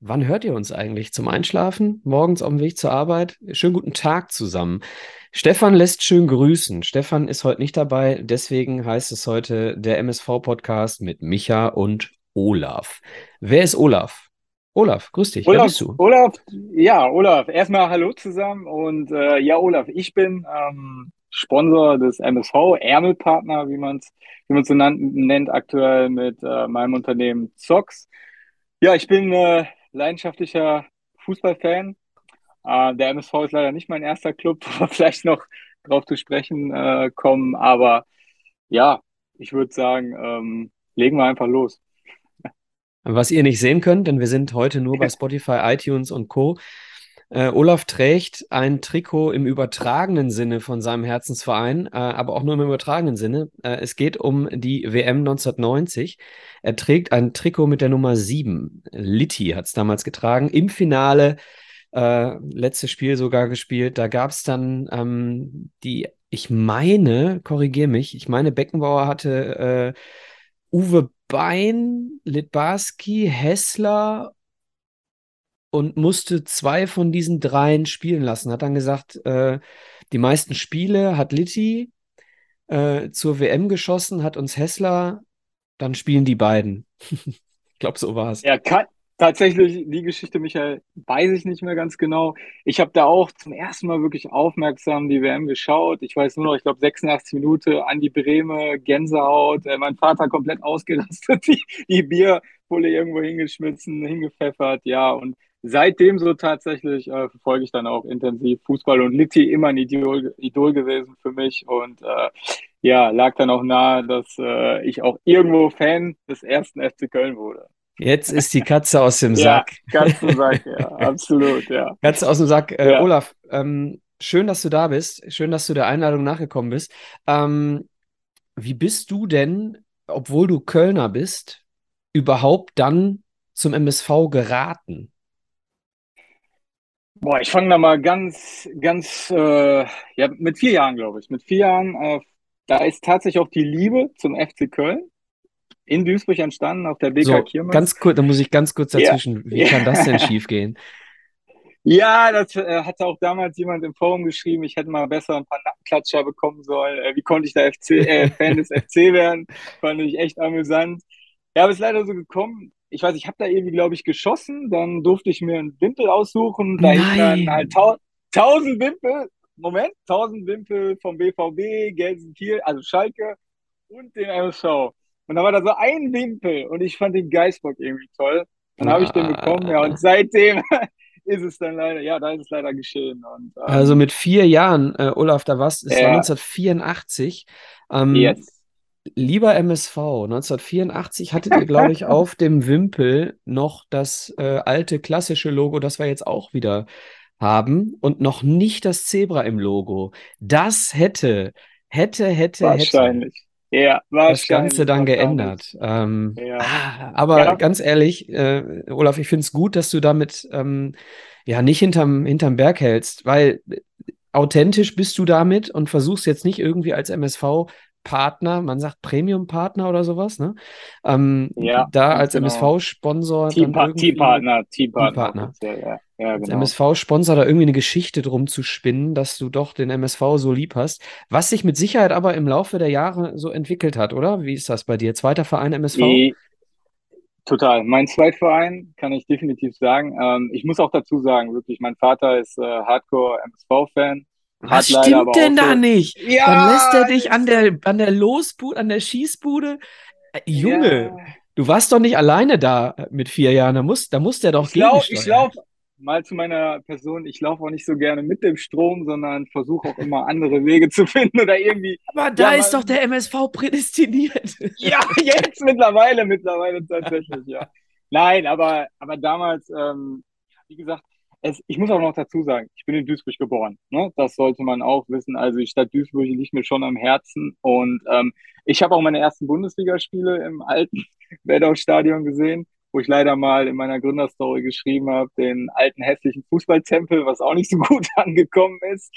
Wann hört ihr uns eigentlich? Zum Einschlafen? Morgens auf dem Weg zur Arbeit? Schönen guten Tag zusammen. Stefan lässt schön grüßen. Stefan ist heute nicht dabei, deswegen heißt es heute der MSV-Podcast mit Micha und Olaf. Wer ist Olaf? Olaf, grüß dich. Olaf, Wer bist du? Olaf, ja, Olaf, erstmal Hallo zusammen und äh, ja, Olaf, ich bin ähm, Sponsor des MSV, Ärmelpartner, wie man es wie man's so nennt, aktuell mit äh, meinem Unternehmen Zox. Ja, ich bin äh, leidenschaftlicher Fußballfan. Äh, der MSV ist leider nicht mein erster Club, wo wir vielleicht noch drauf zu sprechen äh, kommen. Aber ja, ich würde sagen, ähm, legen wir einfach los. Was ihr nicht sehen könnt, denn wir sind heute nur bei Spotify, iTunes und Co. Äh, Olaf trägt ein Trikot im übertragenen Sinne von seinem Herzensverein, äh, aber auch nur im übertragenen Sinne. Äh, es geht um die WM 1990. Er trägt ein Trikot mit der Nummer 7. Litti hat es damals getragen. Im Finale, äh, letztes Spiel sogar gespielt. Da gab es dann ähm, die, ich meine, korrigiere mich, ich meine, Beckenbauer hatte äh, Uwe Bein, Litbarski, Hessler und musste zwei von diesen dreien spielen lassen. Hat dann gesagt, äh, die meisten Spiele hat Litti äh, zur WM geschossen, hat uns Hessler, dann spielen die beiden. ich glaube, so war es. Ja, tatsächlich, die Geschichte, Michael, weiß ich nicht mehr ganz genau. Ich habe da auch zum ersten Mal wirklich aufmerksam die WM geschaut. Ich weiß nur noch, ich glaube, 86 Minuten an die Breme, Gänsehaut, äh, mein Vater komplett ausgerastet, die, die Bierpulle irgendwo hingeschmissen, hingepfeffert, ja, und seitdem so tatsächlich äh, verfolge ich dann auch intensiv Fußball und Litti immer ein Idol, Idol gewesen für mich und äh, ja, lag dann auch nahe, dass äh, ich auch irgendwo Fan des ersten FC Köln wurde. Jetzt ist die Katze aus dem Sack. Ja, Katze Sack, ja, absolut, ja. Katze aus dem Sack. Äh, ja. Olaf, ähm, schön, dass du da bist. Schön, dass du der Einladung nachgekommen bist. Ähm, wie bist du denn, obwohl du Kölner bist, überhaupt dann zum MSV geraten? Boah, ich fange da mal ganz, ganz, äh, ja, mit vier Jahren, glaube ich. Mit vier Jahren, äh, da ist tatsächlich auch die Liebe zum FC Köln in Duisburg entstanden, auf der BK so, Kirmes. Ganz kurz, da muss ich ganz kurz dazwischen. Ja. Wie ja. kann das denn schiefgehen? Ja, das äh, hatte auch damals jemand im Forum geschrieben, ich hätte mal besser ein paar Nackenklatscher bekommen sollen. Äh, wie konnte ich da FC, äh, Fan des FC werden? Fand ich echt amüsant. Ja, aber es ist leider so gekommen ich weiß, ich habe da irgendwie, glaube ich, geschossen. Dann durfte ich mir einen Wimpel aussuchen. Da dann halt tau tausend Wimpel. Moment, tausend Wimpel vom BVB, Gelsenkirchen, also Schalke und den MSV. Und da war da so ein Wimpel und ich fand den Geistbock irgendwie toll. Dann habe ich den bekommen, ja, und seitdem ist es dann leider, ja, da ist es leider geschehen. Und, ähm, also mit vier Jahren, äh, Olaf, da warst, es ja. war 1984. Ähm, yes. Lieber MSV, 1984 hattet ihr, glaube ich, auf dem Wimpel noch das äh, alte klassische Logo, das wir jetzt auch wieder haben und noch nicht das Zebra im Logo. Das hätte, hätte, hätte, wahrscheinlich. hätte ja, wahrscheinlich. das Ganze dann geändert. Ähm, ja. ah, aber ja. ganz ehrlich, äh, Olaf, ich finde es gut, dass du damit ähm, ja nicht hinterm, hinterm Berg hältst, weil authentisch bist du damit und versuchst jetzt nicht irgendwie als MSV Partner, man sagt Premium-Partner oder sowas, ne? Ähm, ja, da als genau. MSV-Sponsor. Team-Partner, Team-Partner. Ja, ja, genau. Als MSV-Sponsor da irgendwie eine Geschichte drum zu spinnen, dass du doch den MSV so lieb hast. Was sich mit Sicherheit aber im Laufe der Jahre so entwickelt hat, oder? Wie ist das bei dir? Zweiter Verein MSV? Die, total. Mein Zweitverein kann ich definitiv sagen. Ähm, ich muss auch dazu sagen, wirklich, mein Vater ist äh, Hardcore-MSV-Fan. Was stimmt denn da so, nicht? Ja, Dann lässt er dich an der, an der Losbude, an der Schießbude. Äh, Junge, ja. du warst doch nicht alleine da mit vier Jahren. Da muss, da muss der doch Ich laufe lauf mal zu meiner Person, ich laufe auch nicht so gerne mit dem Strom, sondern versuche auch immer andere Wege zu finden oder irgendwie. Aber da ja, ist doch der MSV prädestiniert. Ja, jetzt mittlerweile, mittlerweile tatsächlich, ja. Nein, aber, aber damals, ähm, wie gesagt, es, ich muss auch noch dazu sagen, ich bin in Duisburg geboren. Ne? Das sollte man auch wissen. Also die Stadt Duisburg liegt mir schon am Herzen. Und ähm, ich habe auch meine ersten Bundesligaspiele im alten Werdau-Stadion gesehen, wo ich leider mal in meiner Gründerstory geschrieben habe, den alten hässlichen Fußballtempel, was auch nicht so gut angekommen ist.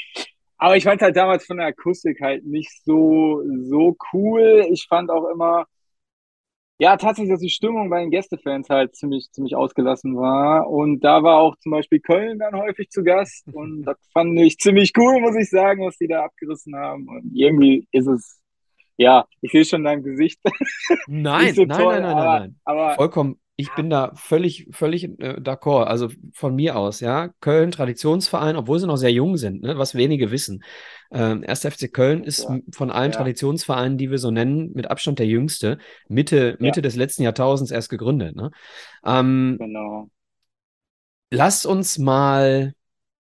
Aber ich fand halt damals von der Akustik halt nicht so, so cool. Ich fand auch immer, ja, tatsächlich, dass die Stimmung bei den Gästefans halt ziemlich, ziemlich ausgelassen war. Und da war auch zum Beispiel Köln dann häufig zu Gast. Und das fand ich ziemlich cool, muss ich sagen, was die da abgerissen haben. Und irgendwie ist es, ja, ich sehe schon dein Gesicht. Nein, so nein, toll, nein, nein, aber, nein, nein, aber, Vollkommen, ich bin da völlig, völlig äh, d'accord. Also von mir aus, ja. Köln, Traditionsverein, obwohl sie noch sehr jung sind, ne, was wenige wissen. Ähm, 1. FC Köln ist ja. von allen ja. Traditionsvereinen, die wir so nennen, mit Abstand der jüngste. Mitte, Mitte ja. des letzten Jahrtausends erst gegründet. Ne? Ähm, genau. Lass uns mal,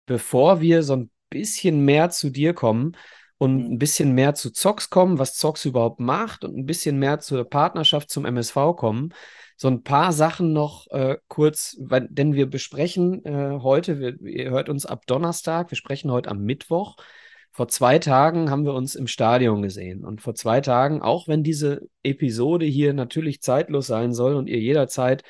bevor wir so ein bisschen mehr zu dir kommen, und mhm. ein bisschen mehr zu Zox kommen, was Zox überhaupt macht und ein bisschen mehr zur Partnerschaft zum MSV kommen so ein paar Sachen noch äh, kurz, weil, denn wir besprechen äh, heute, wir, ihr hört uns ab Donnerstag, wir sprechen heute am Mittwoch. Vor zwei Tagen haben wir uns im Stadion gesehen. Und vor zwei Tagen, auch wenn diese Episode hier natürlich zeitlos sein soll und ihr jederzeit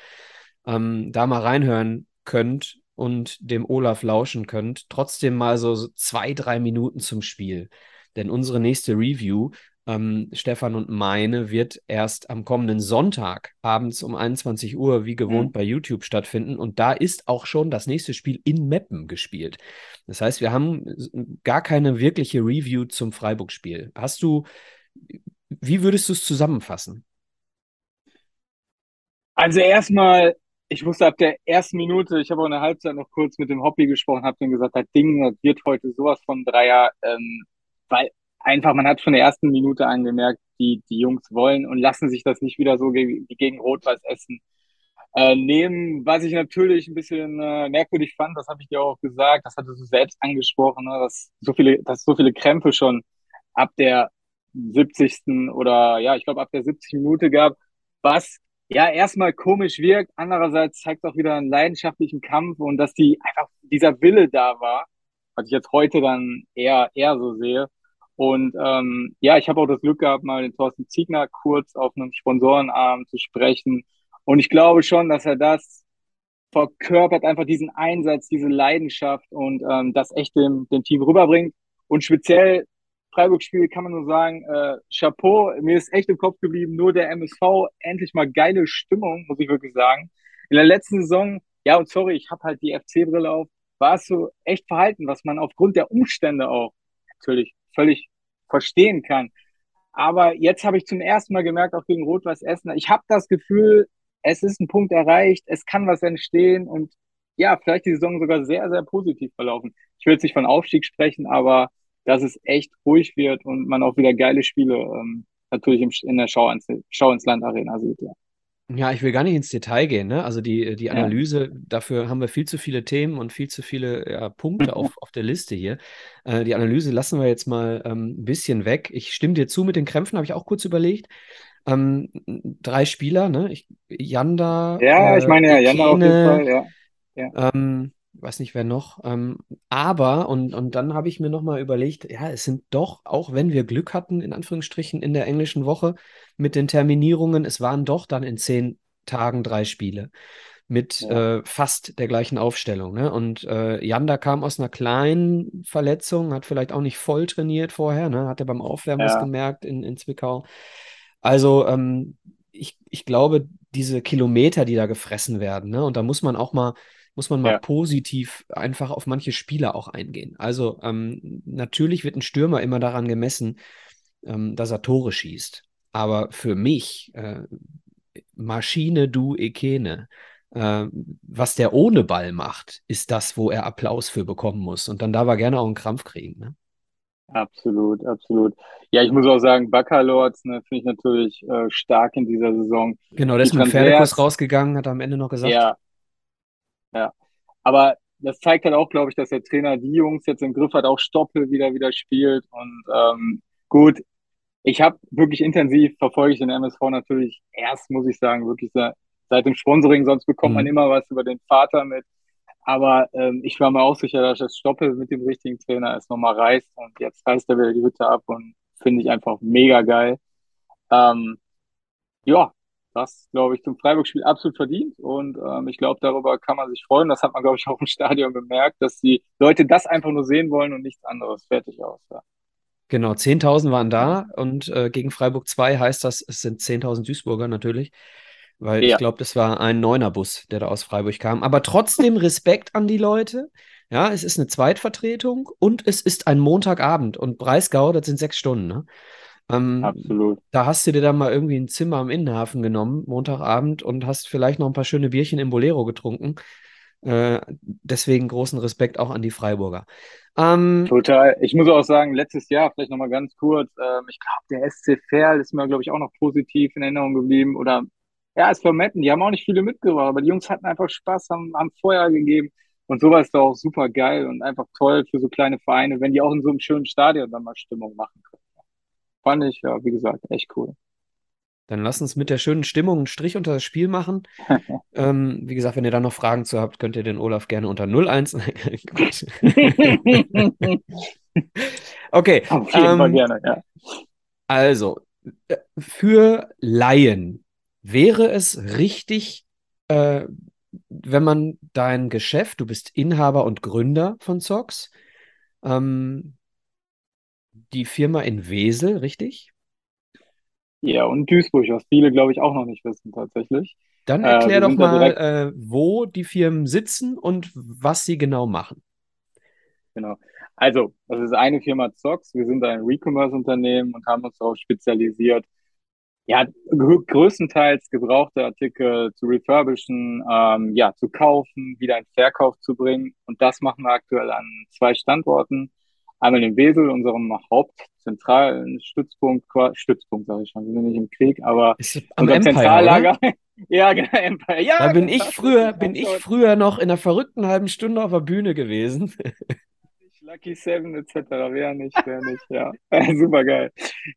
ähm, da mal reinhören könnt und dem Olaf lauschen könnt, trotzdem mal so, so zwei, drei Minuten zum Spiel. Denn unsere nächste Review ähm, Stefan und meine, wird erst am kommenden Sonntag abends um 21 Uhr wie gewohnt mhm. bei YouTube stattfinden. Und da ist auch schon das nächste Spiel in Meppen gespielt. Das heißt, wir haben gar keine wirkliche Review zum Freiburg-Spiel. Hast du, wie würdest du es zusammenfassen? Also erstmal, ich wusste ab der ersten Minute, ich habe auch in der Halbzeit noch kurz mit dem Hobby gesprochen, habe ihm gesagt, das Ding das wird heute sowas von Dreier, ähm, weil einfach, man hat von der ersten Minute angemerkt, die, die Jungs wollen und lassen sich das nicht wieder so wie gegen Rot-Weiß Essen äh, nehmen. Was ich natürlich ein bisschen äh, merkwürdig fand, das habe ich dir auch gesagt, das hattest du selbst angesprochen, ne, dass so viele, dass so viele Krämpfe schon ab der 70. oder ja, ich glaube ab der 70. Minute gab, was ja erstmal komisch wirkt, andererseits zeigt auch wieder einen leidenschaftlichen Kampf und dass die einfach dieser Wille da war, was ich jetzt heute dann eher eher so sehe. Und ähm, ja, ich habe auch das Glück gehabt, mal den Thorsten Ziegner kurz auf einem Sponsorenarm zu sprechen. Und ich glaube schon, dass er das verkörpert, einfach diesen Einsatz, diese Leidenschaft und ähm, das echt dem, dem Team rüberbringt. Und speziell Freiburg-Spiel kann man nur sagen, äh, Chapeau, mir ist echt im Kopf geblieben, nur der MSV, endlich mal geile Stimmung, muss ich wirklich sagen. In der letzten Saison, ja und sorry, ich habe halt die FC-Brille auf, war es so echt verhalten, was man aufgrund der Umstände auch natürlich völlig verstehen kann. Aber jetzt habe ich zum ersten Mal gemerkt, auch gegen Rot-Weiß Essen, ich habe das Gefühl, es ist ein Punkt erreicht, es kann was entstehen und ja, vielleicht die Saison sogar sehr, sehr positiv verlaufen. Ich will jetzt nicht von Aufstieg sprechen, aber dass es echt ruhig wird und man auch wieder geile Spiele ähm, natürlich im, in der Schau ins, Schau ins Land Arena sieht, ja. Ja, ich will gar nicht ins Detail gehen. Ne? Also die, die Analyse, ja. dafür haben wir viel zu viele Themen und viel zu viele ja, Punkte auf, auf der Liste hier. Äh, die Analyse lassen wir jetzt mal ähm, ein bisschen weg. Ich stimme dir zu mit den Krämpfen, habe ich auch kurz überlegt. Ähm, drei Spieler, ne? Ich, Janda. Ja, äh, ich meine ja, Janda auf jeden Fall, ja. ja. Ähm, weiß nicht wer noch. Ähm, aber, und, und dann habe ich mir nochmal überlegt, ja, es sind doch, auch wenn wir Glück hatten, in Anführungsstrichen, in der englischen Woche mit den Terminierungen, es waren doch dann in zehn Tagen drei Spiele mit ja. äh, fast der gleichen Aufstellung. Ne? Und äh, Janda kam aus einer kleinen Verletzung, hat vielleicht auch nicht voll trainiert vorher, ne? hat er beim Aufwärmen ja. gemerkt in, in Zwickau. Also ähm, ich, ich glaube, diese Kilometer, die da gefressen werden, ne? und da muss man auch mal muss man mal ja. positiv einfach auf manche Spieler auch eingehen. Also ähm, natürlich wird ein Stürmer immer daran gemessen, ähm, dass er Tore schießt. Aber für mich, äh, Maschine du Ekene, äh, was der ohne Ball macht, ist das, wo er Applaus für bekommen muss. Und dann darf er gerne auch einen Krampf kriegen. Ne? Absolut, absolut. Ja, ich muss auch sagen, Baccalords ne, finde ich natürlich äh, stark in dieser Saison. Genau, der ist mit dem Pferdekurs rausgegangen, hat er am Ende noch gesagt. Ja, ja. Aber das zeigt halt auch, glaube ich, dass der Trainer die Jungs jetzt im Griff hat, auch Stoppel wieder wieder spielt. Und ähm, gut, ich habe wirklich intensiv verfolge ich den MSV natürlich erst, muss ich sagen, wirklich seit dem Sponsoring, sonst bekommt mhm. man immer was über den Vater mit. Aber ähm, ich war mir auch sicher, dass das stoppe mit dem richtigen Trainer, es nochmal reißt und jetzt reißt er wieder die Hütte ab und finde ich einfach mega geil. Ähm, ja, das, glaube ich, zum Freiburg-Spiel absolut verdient. Und ähm, ich glaube, darüber kann man sich freuen. Das hat man, glaube ich, auch im Stadion bemerkt, dass die Leute das einfach nur sehen wollen und nichts anderes. Fertig aus. Ja. Genau, 10.000 waren da und äh, gegen Freiburg 2 heißt das, es sind 10.000 Duisburger natürlich, weil ja. ich glaube, das war ein Neuner-Bus, der da aus Freiburg kam. Aber trotzdem Respekt an die Leute. Ja, es ist eine Zweitvertretung und es ist ein Montagabend und Breisgau, das sind sechs Stunden. Ne? Ähm, Absolut. Da hast du dir dann mal irgendwie ein Zimmer am Innenhafen genommen, Montagabend, und hast vielleicht noch ein paar schöne Bierchen im Bolero getrunken. Äh, deswegen großen Respekt auch an die Freiburger. Ähm, Total. Ich muss auch sagen, letztes Jahr, vielleicht nochmal ganz kurz, ähm, ich glaube, der SC Verl ist mir, glaube ich, auch noch positiv in Erinnerung geblieben. Oder ja, es Metten, die haben auch nicht viele mitgebracht, aber die Jungs hatten einfach Spaß, haben, haben Feuer gegeben. Und sowas ist doch auch super geil und einfach toll für so kleine Vereine, wenn die auch in so einem schönen Stadion dann mal Stimmung machen können fand ich, ja, wie gesagt, echt cool. Dann lass uns mit der schönen Stimmung einen Strich unter das Spiel machen. ähm, wie gesagt, wenn ihr da noch Fragen zu habt, könnt ihr den Olaf gerne unter 01. okay. Auf jeden ähm, Fall gerne, ja. Also, äh, für Laien wäre es richtig, äh, wenn man dein Geschäft, du bist Inhaber und Gründer von Zox, ähm, die Firma in Wesel, richtig? Ja, und Duisburg, was viele, glaube ich, auch noch nicht wissen tatsächlich. Dann äh, erklär äh, doch mal, äh, wo die Firmen sitzen und was sie genau machen. Genau. Also, das ist eine Firma Zox. Wir sind ein Recommerce-Unternehmen und haben uns darauf spezialisiert, ja, größtenteils gebrauchte Artikel zu refurbischen, ähm, ja, zu kaufen, wieder in Verkauf zu bringen. Und das machen wir aktuell an zwei Standorten. Einmal in Wesel, unserem hauptzentralen Stützpunkt, Stützpunkt sage ich schon, wir sind nicht im Krieg, aber unser Empire, Zentrallager. ja, genau, Empire. Ja, da bin ich früher, bin ich früher noch in einer verrückten halben Stunde auf der Bühne gewesen. Lucky Seven etc. Wer nicht, wer nicht, ja. Super geil.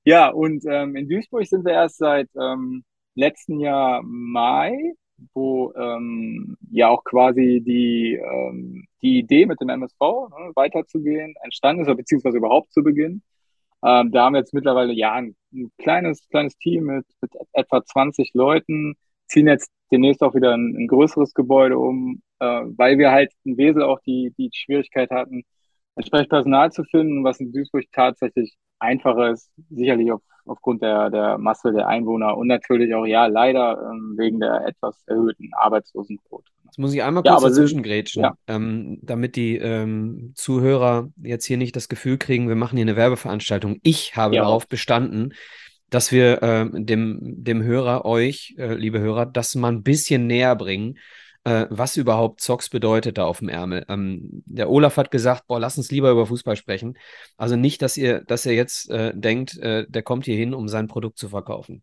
Ja, und ähm, in Duisburg sind wir erst seit ähm, letzten Jahr Mai wo ähm, ja auch quasi die, ähm, die Idee mit dem MSV ne, weiterzugehen entstanden ist, beziehungsweise überhaupt zu beginnen. Ähm, da haben wir jetzt mittlerweile ja ein, ein, kleines, kleines Team mit, mit etwa 20 Leuten, ziehen jetzt demnächst auch wieder ein, ein größeres Gebäude um, äh, weil wir halt in Wesel auch die, die Schwierigkeit hatten, entsprechend Personal zu finden, was in Duisburg tatsächlich einfacher ist, sicherlich auf, aufgrund der, der Masse der Einwohner und natürlich auch, ja, leider ähm, wegen der etwas erhöhten Arbeitslosenquote. Jetzt muss ich einmal kurz ja, dazwischen grätschen, ja. ähm, damit die ähm, Zuhörer jetzt hier nicht das Gefühl kriegen, wir machen hier eine Werbeveranstaltung. Ich habe ja. darauf bestanden, dass wir äh, dem, dem Hörer, euch, äh, liebe Hörer, das mal ein bisschen näher bringen äh, was überhaupt Zocks bedeutet da auf dem Ärmel. Ähm, der Olaf hat gesagt, boah, lass uns lieber über Fußball sprechen. Also nicht, dass ihr, dass ihr jetzt äh, denkt, äh, der kommt hier hin, um sein Produkt zu verkaufen.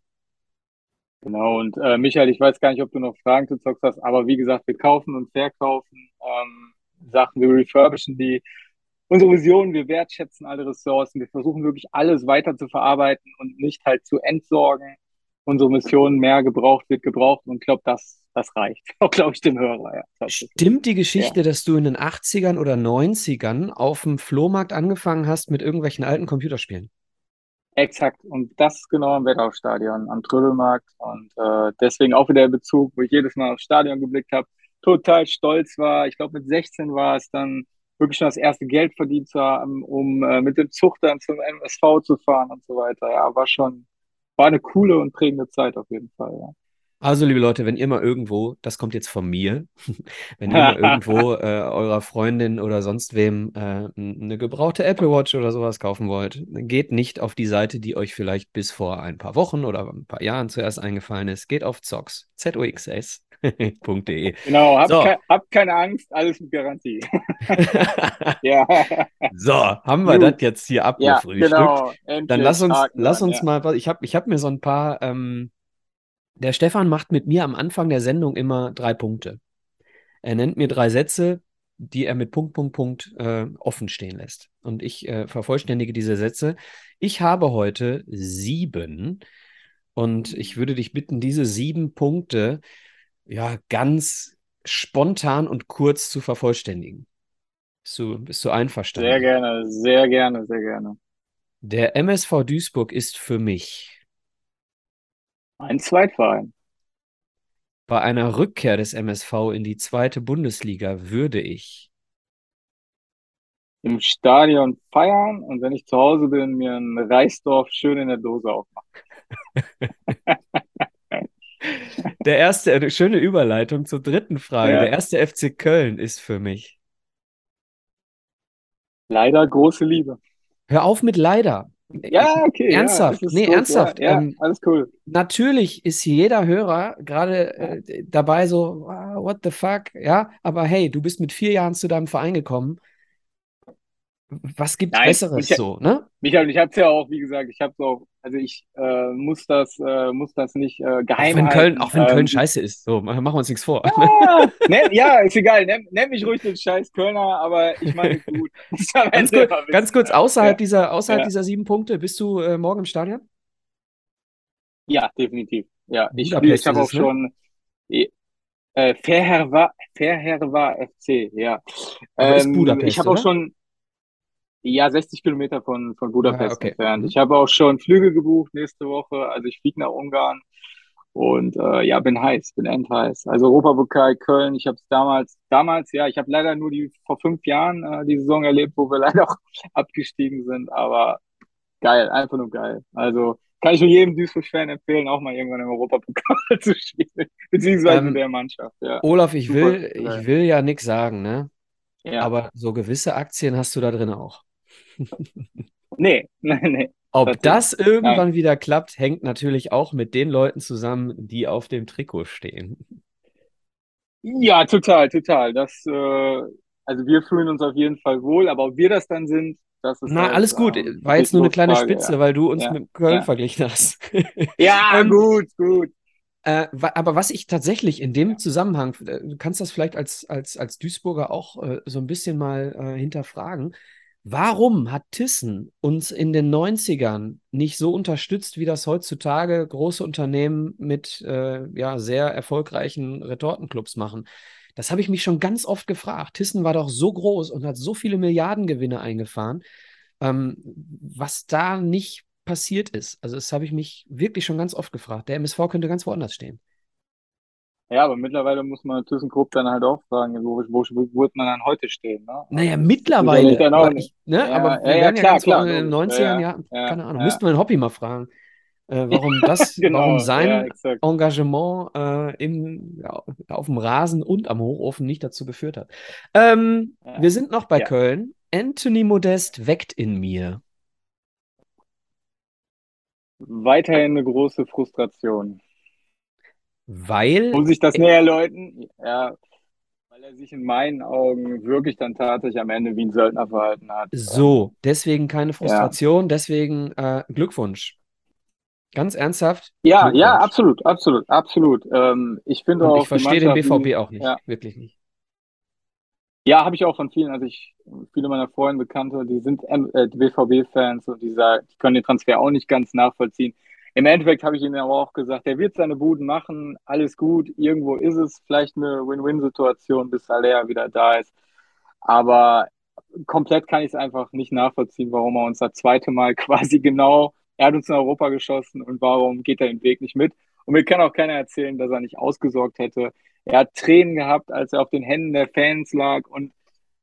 Genau, und äh, Michael, ich weiß gar nicht, ob du noch Fragen zu Zocks hast, aber wie gesagt, wir kaufen und verkaufen ähm, Sachen, wir refurbischen die. Unsere Vision, wir wertschätzen alle Ressourcen, wir versuchen wirklich alles weiter zu verarbeiten und nicht halt zu entsorgen. Unsere Mission, mehr gebraucht wird gebraucht und ich glaube, das das reicht. Auch, glaube ich, dem Hörer. Ja, Stimmt die Geschichte, ja. dass du in den 80ern oder 90ern auf dem Flohmarkt angefangen hast mit irgendwelchen alten Computerspielen? Exakt. Und das genau am Wetthausstadion, am Trödelmarkt. Und äh, deswegen auch wieder der Bezug, wo ich jedes Mal aufs Stadion geblickt habe, total stolz war. Ich glaube, mit 16 war es dann wirklich schon das erste Geld verdient zu haben, um äh, mit dem Zug dann zum MSV zu fahren und so weiter. Ja, war schon, war eine coole und prägende Zeit auf jeden Fall. Ja. Also, liebe Leute, wenn ihr mal irgendwo, das kommt jetzt von mir, wenn ihr mal irgendwo äh, eurer Freundin oder sonst wem äh, eine gebrauchte Apple Watch oder sowas kaufen wollt, geht nicht auf die Seite, die euch vielleicht bis vor ein paar Wochen oder ein paar Jahren zuerst eingefallen ist. Geht auf Zox, Z-O-X-S.de. Genau, habt, so. ke habt, keine Angst, alles mit Garantie. ja. So, haben wir das jetzt hier abgefrühstückt. Ja, genau. Dann lass uns, lass uns ja. mal, ich habe ich hab mir so ein paar ähm, der Stefan macht mit mir am Anfang der Sendung immer drei Punkte. Er nennt mir drei Sätze, die er mit Punkt, Punkt, Punkt äh, offen stehen lässt. Und ich äh, vervollständige diese Sätze. Ich habe heute sieben und ich würde dich bitten, diese sieben Punkte ja ganz spontan und kurz zu vervollständigen. Bist du, bist du einverstanden? Sehr gerne, sehr gerne, sehr gerne. Der MSV Duisburg ist für mich Ein Zweitverein. bei einer Rückkehr des MSV in die zweite Bundesliga würde ich Im Stadion feiern und wenn ich zu Hause bin, mir ein Reisdorf schön in der Dose aufmachen. Der erste, eine schöne Überleitung zur dritten Frage. Ja. Der erste FC Köln ist für mich. Leider große Liebe. Hör auf mit leider. Ja, okay. ja, Ernsthaft? es ist Nee, gut, ernsthaft. Ja, ja Ähm, alles cool. Natürlich ist jeder Hörer gerade äh, dabei so, ah, what the fuck, ja, aber hey, du bist mit vier Jahren zu deinem Verein gekommen. Was gibt's Nein, Besseres ich- so, ne? Michael, ich habe es ja auch, wie gesagt, ich habe es auch, also ich äh, muss das, äh, muss das nicht äh, Auch geheim wenn Köln, halten. auch wenn Köln Ähm, scheiße ist, so, machen wir uns nichts vor. Ja, nenn, ja, ist egal. Nenn, nenn mich ruhig den scheiß Kölner, aber ich meine gut. Ganz, kurz, ganz kurz, außerhalb Ja. dieser, außerhalb Ja. dieser sieben Punkte, bist du äh, morgen im Stadion? Ja, definitiv. Ja, ich, Budapest ich habe auch ne? schon äh, Fairherwa, Fairherwa FC, ja. Aber ist Ähm, Budapest, ich habe auch schon, ja, 60 Kilometer von, von Budapest Ah, okay. entfernt. Mhm. Ich habe auch schon Flüge gebucht nächste Woche. Also ich fliege nach Ungarn und äh, ja, bin heiß, bin endheiß. Also Europapokal Köln, ich habe es damals, damals, ja, ich habe leider nur die vor fünf Jahren äh, die Saison erlebt, wo wir leider auch abgestiegen sind, aber geil, einfach nur geil. Also kann ich nur jedem Duisburg-Fan empfehlen, auch mal irgendwann im Europapokal zu spielen, beziehungsweise Ähm, der Mannschaft, ja. Olaf, ich Super will, geil. ich will ja nichts sagen, ne? Ja. Aber so gewisse Aktien hast du da drin auch. Nee, nee, nee. Ob das irgendwann wieder klappt, hängt natürlich auch mit den Leuten zusammen, die auf dem Trikot stehen. Ja, total, total. Das, äh, also wir fühlen uns auf jeden Fall wohl, aber ob wir das dann sind, das ist Na, halt, alles gut. ähm, War jetzt nur eine kleine Frage, Spitze, weil du uns Ja. mit Köln Ja. verglichen hast. Ja, ja Ähm, gut, gut. Äh, aber was ich tatsächlich in dem Zusammenhang, äh, du kannst das vielleicht als, als, als Duisburger auch äh, so ein bisschen mal äh, hinterfragen. Warum hat Thyssen uns in den 90ern nicht so unterstützt, wie das heutzutage große Unternehmen mit äh, ja, sehr erfolgreichen Retortenclubs machen? Das habe ich mich schon ganz oft gefragt. Thyssen war doch so groß und hat so viele Milliardengewinne eingefahren, ähm, was da nicht passiert ist. Also das habe ich mich wirklich schon ganz oft gefragt. Der MSV könnte ganz woanders stehen. Ja, aber mittlerweile muss man ThyssenKrupp dann halt auch fragen, wo, wo, wo wird man dann heute stehen, ne? Naja, Also, mittlerweile. auch Aber, ich, ne, Ja, aber ja, wir ja, ja klar, ganz klar, in den logisch. 90ern, Ja, ja, ja, keine Ahnung. ja. Müssten wir den Hobby mal fragen, äh, warum das, Genau, warum ja, sein. Engagement äh, im, ja, auf dem Rasen und am Hochofen nicht dazu geführt hat. Ähm, Ja. wir sind noch bei Ja. Köln. Anthony Modest weckt in mir. Weiterhin eine große Frustration. Weil Muss ich das näher erläutern? Ja, weil er sich in meinen Augen wirklich dann tatsächlich am Ende wie ein Söldner verhalten hat. So, deswegen keine Frustration, deswegen äh, Glückwunsch. Ganz ernsthaft. Ja, ja, absolut, absolut, absolut. Ähm, ich finde Und auch ich verstehe den BVB auch nicht, Ja, wirklich nicht. ja habe ich auch von vielen. Also ich, viele meiner Freunde, Bekannte, die sind äh, BVB-Fans und die, sagen, die können den Transfer auch nicht ganz nachvollziehen. Im Endeffekt habe ich ihnen aber auch gesagt, er wird seine Buden machen, alles gut, irgendwo ist es vielleicht eine Win-Win-Situation, bis Aller wieder da ist. Aber komplett kann ich es einfach nicht nachvollziehen, warum er uns das zweite Mal quasi genau, er hat uns in Europa geschossen und warum geht er den Weg nicht mit? Und mir kann auch keiner erzählen, dass er nicht ausgesorgt hätte. Er hat Tränen gehabt, als er auf den Händen der Fans lag und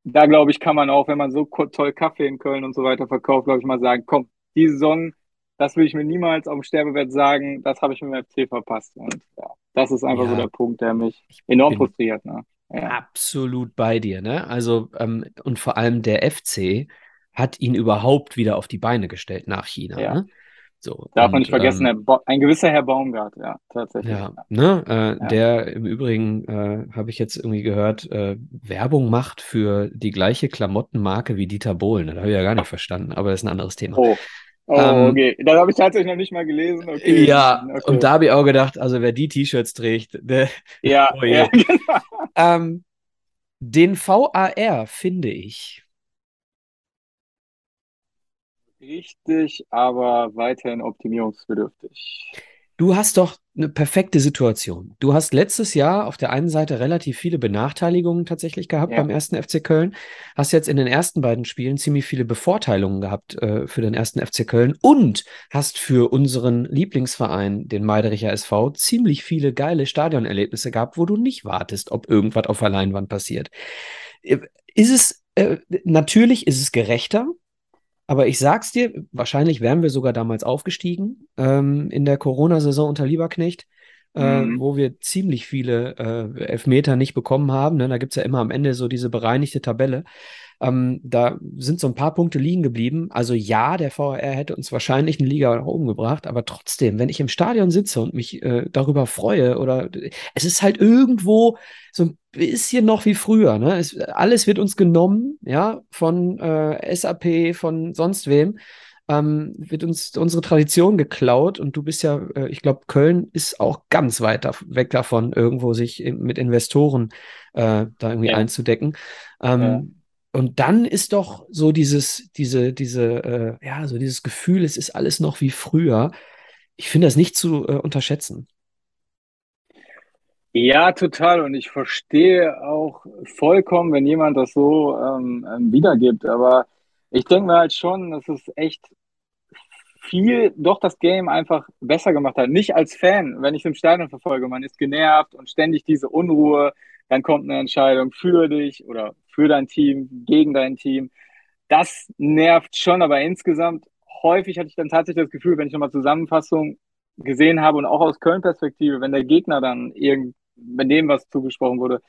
da glaube ich, kann man auch, wenn man so toll Kaffee in Köln und so weiter verkauft, glaube ich mal sagen, komm, die Saison, das will ich mir niemals auf dem Sterbebett sagen, das habe ich mit dem FC verpasst. Und ja, das ist einfach so Ja. der Punkt, der mich enorm frustriert. Ne? Ja. Absolut bei dir, ne? Also, ähm, und vor allem der FC hat ihn überhaupt wieder auf die Beine gestellt nach China, Ja. ne? So, Darf man nicht vergessen, ähm, ein gewisser Herr Baumgart, ja, tatsächlich. Ja, ne? Äh, Ja. Der im Übrigen, äh, habe ich jetzt irgendwie gehört, äh, Werbung macht für die gleiche Klamottenmarke wie Dieter Bohlen. Das habe ich ja gar nicht verstanden, aber das ist ein anderes Thema. Oh, oh Ähm, okay. Das habe ich tatsächlich noch nicht mal gelesen. Okay. Ja, okay. und da habe ich auch gedacht, also wer die T-Shirts trägt, der, Ja, Oh je. ja, genau. ähm, den VAR finde ich. Richtig, aber weiterhin optimierungsbedürftig. Du hast doch eine perfekte Situation. Du hast letztes Jahr auf der einen Seite relativ viele Benachteiligungen tatsächlich gehabt Ja. beim ersten FC Köln, hast jetzt in den ersten beiden Spielen ziemlich viele Bevorteilungen gehabt äh, für den ersten FC Köln und hast für unseren Lieblingsverein, den Meidericher SV, ziemlich viele geile Stadionerlebnisse gehabt, wo du nicht wartest, ob irgendwas auf der Leinwand passiert. Äh, Ist es, äh, natürlich ist es gerechter, aber ich sag's dir, wahrscheinlich wären wir sogar damals aufgestiegen ähm, in der Corona-Saison unter Lieberknecht, äh, Mhm. wo wir ziemlich viele äh, Elfmeter nicht bekommen haben. Ne? Da gibt's ja immer am Ende so diese bereinigte Tabelle. Ähm, da sind so ein paar Punkte liegen geblieben. Also ja, der VAR hätte uns wahrscheinlich eine Liga nach oben gebracht, aber trotzdem, wenn ich im Stadion sitze und mich äh, darüber freue oder es ist halt irgendwo so ein bisschen noch wie früher, ne? Es, alles wird uns genommen, ja, von äh, SAP, von sonst wem. Ähm, wird uns unsere Tradition geklaut und du bist ja, äh, ich glaube, Köln ist auch ganz weit weg davon, irgendwo sich in, mit Investoren äh, da irgendwie Ja. einzudecken. Ähm, Ja. Und dann ist doch so dieses, diese, diese, äh, ja, so dieses Gefühl, es ist alles noch wie früher. Ich finde das nicht zu äh, unterschätzen. Ja, total. Und ich verstehe auch vollkommen, wenn jemand das so ähm, ähm, wiedergibt. Aber ich denke mir halt schon, dass es echt viel doch das Game einfach besser gemacht hat. Nicht als Fan, wenn ich es im Stadion verfolge, man ist genervt und ständig diese Unruhe, dann kommt eine Entscheidung für dich oder für dein Team, gegen dein Team. Das nervt schon, aber insgesamt häufig hatte ich dann tatsächlich das Gefühl, wenn ich nochmal Zusammenfassung gesehen habe und auch aus Köln-Perspektive, wenn der Gegner dann irgend, wenn dem was zugesprochen wurde,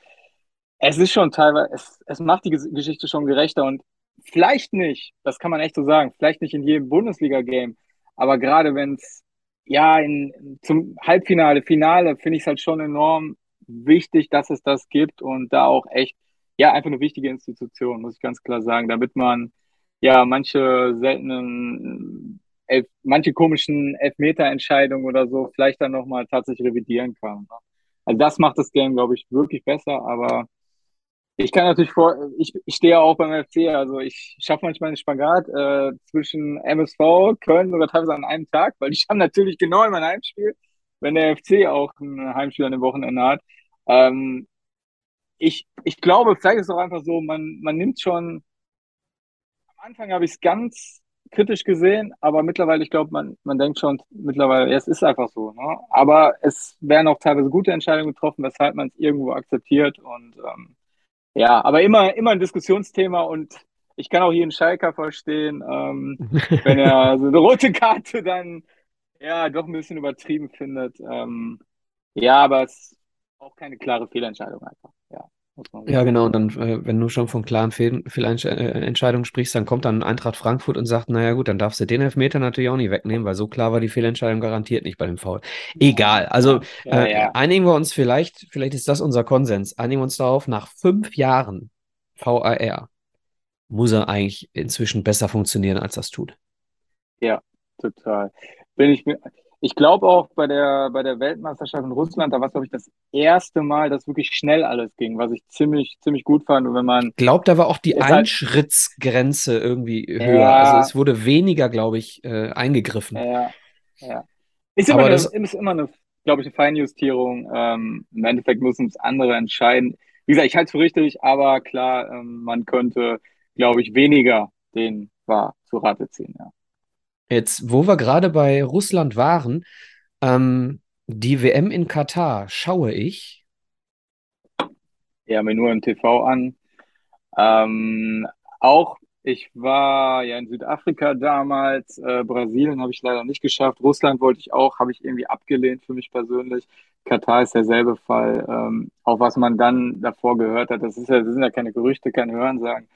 es ist schon teilweise, es, es macht die Ges- Geschichte schon gerechter und vielleicht nicht, das kann man echt so sagen, vielleicht nicht in jedem Bundesliga-Game, aber gerade wenn es ja in, zum Halbfinale, Finale, finde ich es halt schon enorm wichtig, dass es das gibt und da auch echt, ja, einfach eine wichtige Institution, muss ich ganz klar sagen, damit man ja manche seltenen, elf, manche komischen Elfmeterentscheidungen oder so vielleicht dann nochmal tatsächlich revidieren kann. Ne? Also das macht das Game, glaube ich, wirklich besser, aber ich kann natürlich vor, ich, ich stehe ja auch beim FC, also ich schaffe manchmal einen Spagat äh, zwischen MSV, Köln sogar teilweise an einem Tag, weil ich habe natürlich genau in mein Heimspiel, wenn der FC auch ein Heimspiel an dem Wochenende hat. Ähm, ich, ich glaube, vielleicht ist es auch einfach so, man, man nimmt schon, am Anfang habe ich es ganz kritisch gesehen, aber mittlerweile, ich glaube, man, man denkt schon mittlerweile, ja, es ist einfach so. Ne? Aber es werden auch teilweise gute Entscheidungen getroffen, weshalb man es irgendwo akzeptiert und ähm, ja, aber immer, immer ein Diskussionsthema und ich kann auch hier einen Schalker verstehen, ähm, wenn er so eine rote Karte dann ja doch ein bisschen übertrieben findet. Ähm, ja, aber es auch keine klare Fehlentscheidung einfach. Ja, Ja, genau. Und dann, äh, wenn du schon von klaren Fehl Fehlentscheidungen sprichst, dann kommt dann Eintracht Frankfurt und sagt, naja gut, dann darfst du den Elfmeter natürlich auch nicht wegnehmen, weil so klar war die Fehlentscheidung garantiert nicht bei dem Foul. Egal. Also Ja, äh, ja. einigen wir uns vielleicht, vielleicht ist das unser Konsens, einigen wir uns darauf, nach fünf Jahren VAR muss er eigentlich inzwischen besser funktionieren, als das tut. Ja, total. Bin ich mir, ich glaube auch bei der, bei der Weltmeisterschaft in Russland, da war es, glaube ich, das erste Mal, dass wirklich schnell alles ging, was ich ziemlich, ziemlich gut fand. Und wenn man, Ich glaube, da war auch die ist halt, Einschrittsgrenze irgendwie höher. Also ja, es wurde weniger, glaube ich, äh, eingegriffen. ja, ja. Ist immer Aber eine, das, ist immer eine, glaube ich, eine Feinjustierung. Ähm, im Endeffekt müssen es andere entscheiden. Wie gesagt, ich halte es für richtig, aber klar, ähm, man könnte, glaube ich, weniger den war zu Rate ziehen, ja. Jetzt, wo wir gerade bei Russland waren, ähm, die WM in Katar schaue ich. Ja, mir nur im TV an. Ähm, auch, ich war ja in Südafrika damals, äh, Brasilien habe ich leider nicht geschafft, Russland wollte ich auch, habe ich irgendwie abgelehnt für mich persönlich. Katar ist derselbe Fall. Ähm, auch was man dann davor gehört hat, das ist ja, das sind ja keine Gerüchte, keine Hörensagen,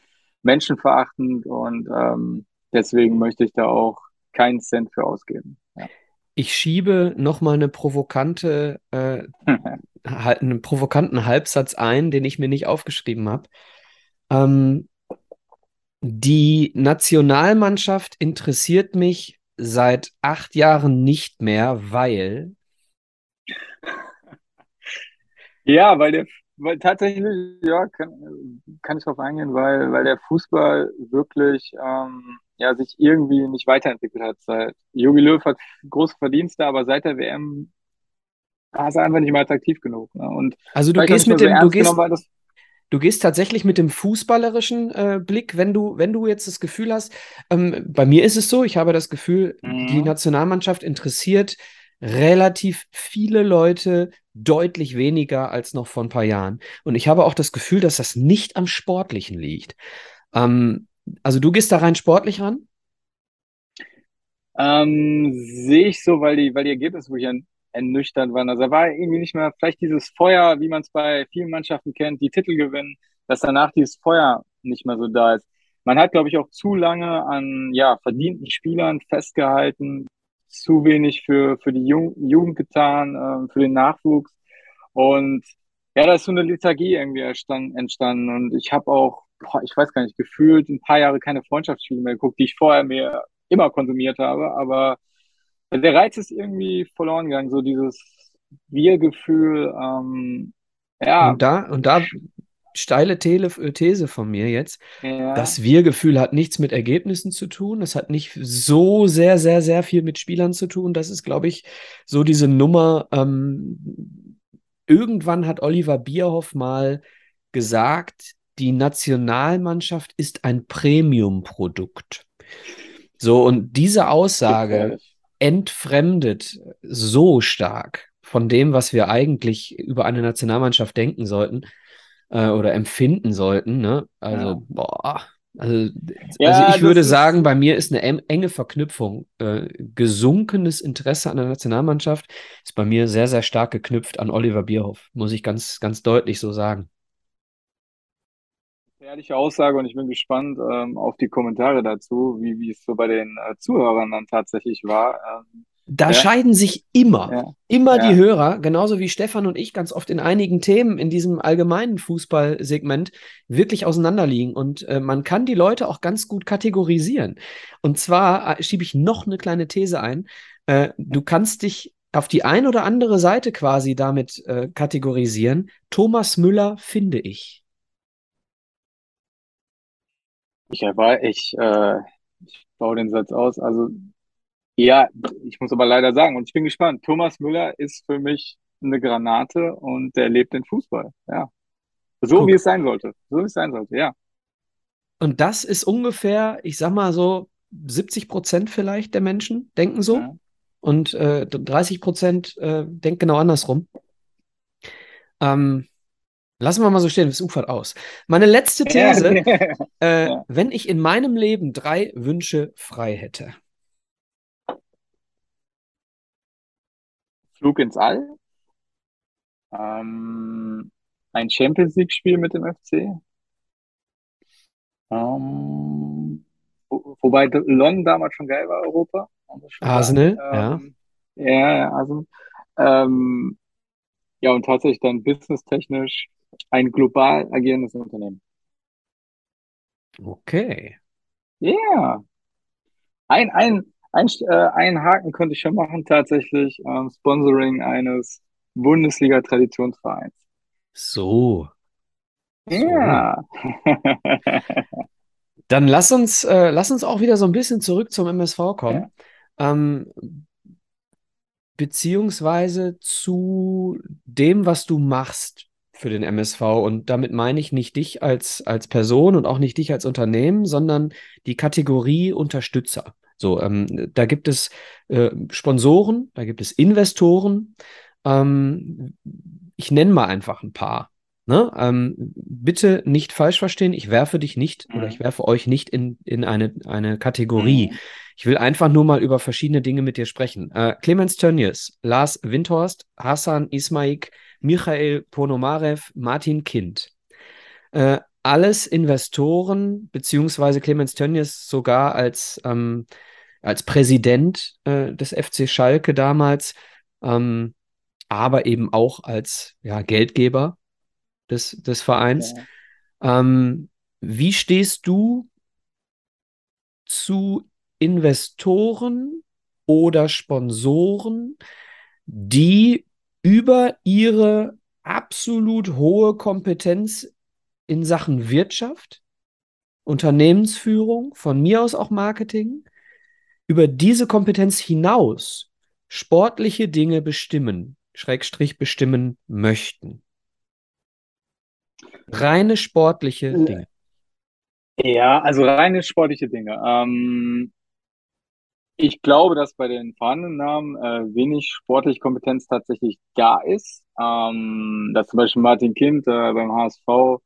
menschenverachtend und ähm, deswegen möchte ich da auch keinen Cent für ausgeben. Ja. Ich schiebe noch mal eine provokante, äh, einen provokanten Halbsatz ein, den ich mir nicht aufgeschrieben habe. Ähm, die Nationalmannschaft interessiert mich seit acht Jahren nicht mehr, weil Ja, weil der, weil tatsächlich, ja, kann, kann ich drauf eingehen, weil, weil der Fußball wirklich, ähm, ja, sich irgendwie nicht weiterentwickelt hat. Seit Jogi Löw hat große Verdienste, aber seit der WM war es einfach nicht mehr attraktiv genug. Ne? Und also du gehst mit dem, so du gehst, das, Du gehst tatsächlich mit dem fußballerischen äh, Blick, wenn du, wenn du jetzt das Gefühl hast, ähm, bei mir ist es so, ich habe das Gefühl, mhm. die Nationalmannschaft interessiert relativ viele Leute deutlich weniger als noch vor ein paar Jahren. Und ich habe auch das Gefühl, dass das nicht am Sportlichen liegt. Ähm, also du gehst da rein sportlich ran? Ähm, sehe ich so, weil die, weil die Ergebnisse wirklich ernüchternd waren. Also da war irgendwie nicht mehr vielleicht dieses Feuer, wie man es bei vielen Mannschaften kennt, die Titel gewinnen, dass danach dieses Feuer nicht mehr so da ist. Man hat, glaube ich, auch zu lange an ja, verdienten Spielern festgehalten, zu wenig für, für die Jugend getan, äh, für den Nachwuchs. Und ja, da ist so eine Lethargie irgendwie entstanden. Und ich habe auch, boah, ich weiß gar nicht, gefühlt ein paar Jahre keine Freundschaftsspiele mehr geguckt, die ich vorher mir immer konsumiert habe. Aber der Reiz ist irgendwie verloren gegangen, so dieses Wir-Gefühl. Ähm, ja. Und da, und da steile These von mir jetzt. Ja. Das Wir-Gefühl hat nichts mit Ergebnissen zu tun. Das hat nicht so sehr, sehr, sehr viel mit Spielern zu tun. Das ist, glaube ich, so diese Nummer. Ähm, irgendwann hat Oliver Bierhoff mal gesagt, die Nationalmannschaft ist ein Premium-Produkt. So, und diese Aussage entfremdet so stark von dem, was wir eigentlich über eine Nationalmannschaft denken sollten äh, oder empfinden sollten. Ne? Also, ja. boah. Also, ja, also ich würde sagen, bei mir ist eine enge Verknüpfung. Äh, gesunkenes Interesse an der Nationalmannschaft ist bei mir sehr, sehr stark geknüpft an Oliver Bierhoff, muss ich ganz, ganz deutlich so sagen. Ehrliche Aussage und ich bin gespannt ähm, auf die Kommentare dazu, wie, wie es so bei den äh, Zuhörern dann tatsächlich war. Ähm, da ja. scheiden sich immer, ja. immer ja. die Hörer, genauso wie Stefan und ich ganz oft in einigen Themen in diesem allgemeinen Fußballsegment wirklich auseinanderliegen. Und äh, man kann die Leute auch ganz gut kategorisieren. Und zwar äh, schiebe ich noch eine kleine These ein. Äh, du kannst dich auf die ein oder andere Seite quasi damit äh, kategorisieren. Thomas Müller finde ich. Ich, ich, äh, ich baue den Satz aus. Also, ja, ich muss aber leider sagen, und ich bin gespannt, Thomas Müller ist für mich eine Granate und der lebt den Fußball. Ja. So Guck. wie es sein sollte. So wie es sein sollte, ja. Und das ist ungefähr, ich sag mal so, 70 Prozent vielleicht der Menschen denken so. Ja. Und äh, 30 Prozent äh, denken genau andersrum. Ähm, Lassen wir mal so stehen, es ufert aus. Meine letzte These, äh, ja. wenn ich in meinem Leben drei Wünsche frei hätte. Flug ins All, ähm, ein Champions League-Spiel mit dem FC, ähm, wo, wobei London damals schon geil war, Europa. Arsenal, ähm, ja. Ja, also, ähm, ja, und tatsächlich dann businesstechnisch ein global agierendes Unternehmen. Okay. Ja. Yeah. Ein, ein, ein, äh, ein Haken könnte ich schon machen, tatsächlich. Ähm, Sponsoring eines Bundesliga-Traditionsvereins. So. Ja. Dann lass uns, äh, lass uns auch wieder so ein bisschen zurück zum MSV kommen. Ja. Ähm, beziehungsweise zu dem, was du machst für den MSV. Und damit meine ich nicht dich als, als Person und auch nicht dich als Unternehmen, sondern die Kategorie Unterstützer. So, ähm, da gibt es äh, Sponsoren, da gibt es Investoren. Ähm, ich nenne mal einfach ein paar. Ne? Ähm, bitte nicht falsch verstehen, ich werfe dich nicht mhm. oder ich werfe euch nicht in, in eine, eine Kategorie. Mhm. Ich will einfach nur mal über verschiedene Dinge mit dir sprechen. Äh, Clemens Tönnies, Lars Windhorst, Hassan Ismaik, Michael Ponomarev, Martin Kind. Äh, alles Investoren, beziehungsweise Clemens Tönnies sogar als, ähm, als Präsident äh, des FC Schalke damals, ähm, aber eben auch als ja, Geldgeber des, des Vereins. Ja. Ähm, wie stehst du zu Investoren oder Sponsoren, die über ihre absolut hohe Kompetenz in Sachen Wirtschaft Unternehmensführung, von mir aus auch Marketing, über diese Kompetenz hinaus sportliche Dinge bestimmen, Schrägstrich bestimmen möchten. Reine sportliche Dinge. Ja, also reine sportliche Dinge. Ähm, ich glaube, dass bei den vorhandenen Namen äh, wenig sportliche Kompetenz tatsächlich da ist. Ähm, dass zum Beispiel Martin Kind äh, beim HSV,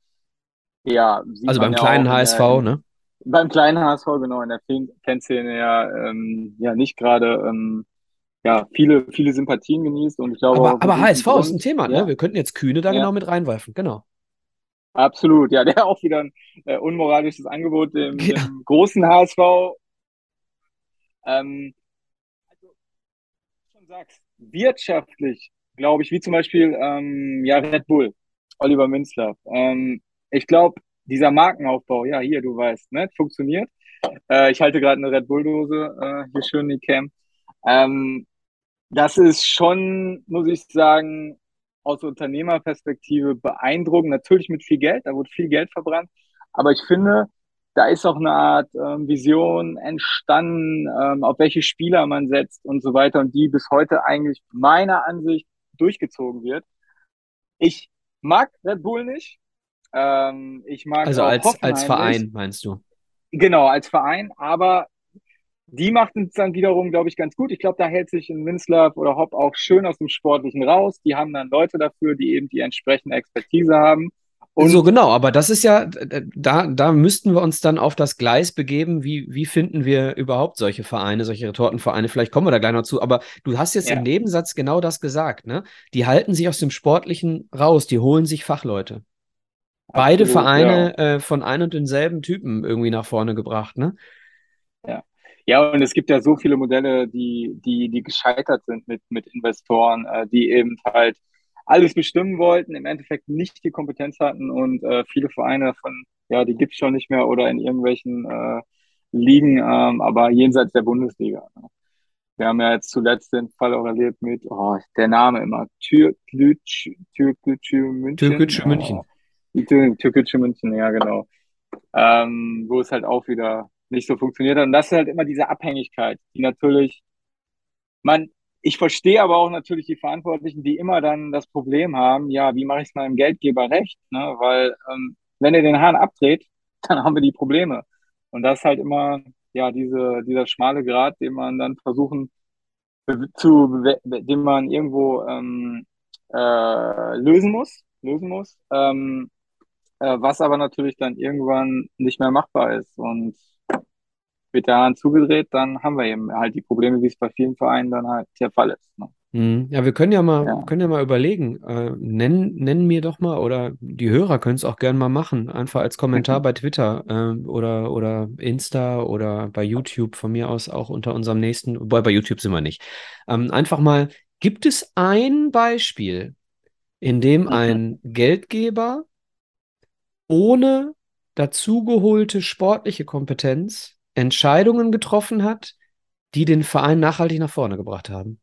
ja, Also beim ja kleinen auch HSV, in, ne? beim kleinen HSV, genau, in der Fan- Fanszene ja, ähm, ja nicht gerade ähm, ja, viele, viele Sympathien genießt und ich glaube Aber, aber HSV ist ein Grund. Thema, ne? Ja, Wir könnten jetzt Kühne da ja, genau mit reinwerfen, genau. absolut. Ja, der auch wieder ein äh, unmoralisches Angebot dem, dem großen HSV. Ähm, schon sagst, wirtschaftlich, glaube ich, wie zum Beispiel ähm, ja, Red Bull, Oliver Minzlaff. Ähm, ich glaube, dieser Markenaufbau, ja, hier, du weißt, ne, funktioniert. Äh, ich halte gerade eine Red Bull-Dose, äh, hier schön die Cam. Ähm, das ist schon, muss ich sagen, aus Unternehmerperspektive beeindruckend. Natürlich mit viel Geld, da wurde viel Geld verbrannt. Aber ich finde, da ist auch eine Art ähm, Vision entstanden, ähm, auf welche Spieler man setzt und so weiter und die bis heute eigentlich meiner Ansicht durchgezogen wird. Ich mag Red Bull nicht. Ähm, ich mag Also als, als Hoffenheim nicht. Verein, meinst du? Genau, als Verein, aber die macht es dann wiederum, glaube ich, ganz gut. Ich glaube, da hält sich ein Minslav oder Hopp auch schön aus dem Sportlichen raus. Die haben dann Leute dafür, die eben die entsprechende Expertise haben. So Und genau, aber das ist ja, da, da müssten wir uns dann auf das Gleis begeben, wie, wie finden wir überhaupt solche Vereine, solche Retortenvereine, vielleicht kommen wir da gleich noch zu, aber du hast jetzt im ja, Nebensatz genau das gesagt, ne? Die halten sich aus dem Sportlichen raus, die holen sich Fachleute. Beide absolut, ja. Vereine äh, von ein und denselben Typen irgendwie nach vorne gebracht, ne? Ja. Ja, und es gibt ja so viele Modelle, die, die, die gescheitert sind mit, mit Investoren, äh, die eben halt alles bestimmen wollten, im Endeffekt nicht die Kompetenz hatten und äh, viele Vereine davon, ja, die gibt's schon nicht mehr oder in irgendwelchen äh, Ligen, ähm, aber jenseits der Bundesliga. Ne? Wir haben ja jetzt zuletzt den Fall auch erlebt mit, oh, der Name immer, Türkgücü München, Türkgücü München. oh, Türkgücü München, ja, genau ähm, wo es halt auch wieder nicht so funktioniert hat. Und das ist halt immer diese Abhängigkeit, die natürlich, man, ich verstehe aber auch natürlich die Verantwortlichen, die immer dann das Problem haben, ja, wie mache ich es meinem Geldgeber recht? Ne? Weil ähm, wenn er den Hahn abdreht, dann haben wir die Probleme. Und das ist halt immer, ja, diese, dieser schmale Grat, den man dann versuchen zu, den man irgendwo ähm, äh, lösen muss, lösen muss. Ähm, äh, was aber natürlich dann irgendwann nicht mehr machbar ist. Und wird der Hahn zugedreht, dann haben wir eben halt die Probleme, wie es bei vielen Vereinen dann halt der Fall ist. Ne? Hm, Ja, wir können ja mal, Ja. können ja mal überlegen. Äh, nenn, nenn mir doch mal, oder die Hörer können es auch gerne mal machen, einfach als Kommentar bei Twitter ähm, oder, oder Insta oder bei YouTube von mir aus auch unter unserem nächsten, wobei bei YouTube sind wir nicht. Ähm, einfach mal, gibt es ein Beispiel, in dem Mhm. ein Geldgeber ohne dazugeholte sportliche Kompetenz Entscheidungen getroffen hat, die den Verein nachhaltig nach vorne gebracht haben?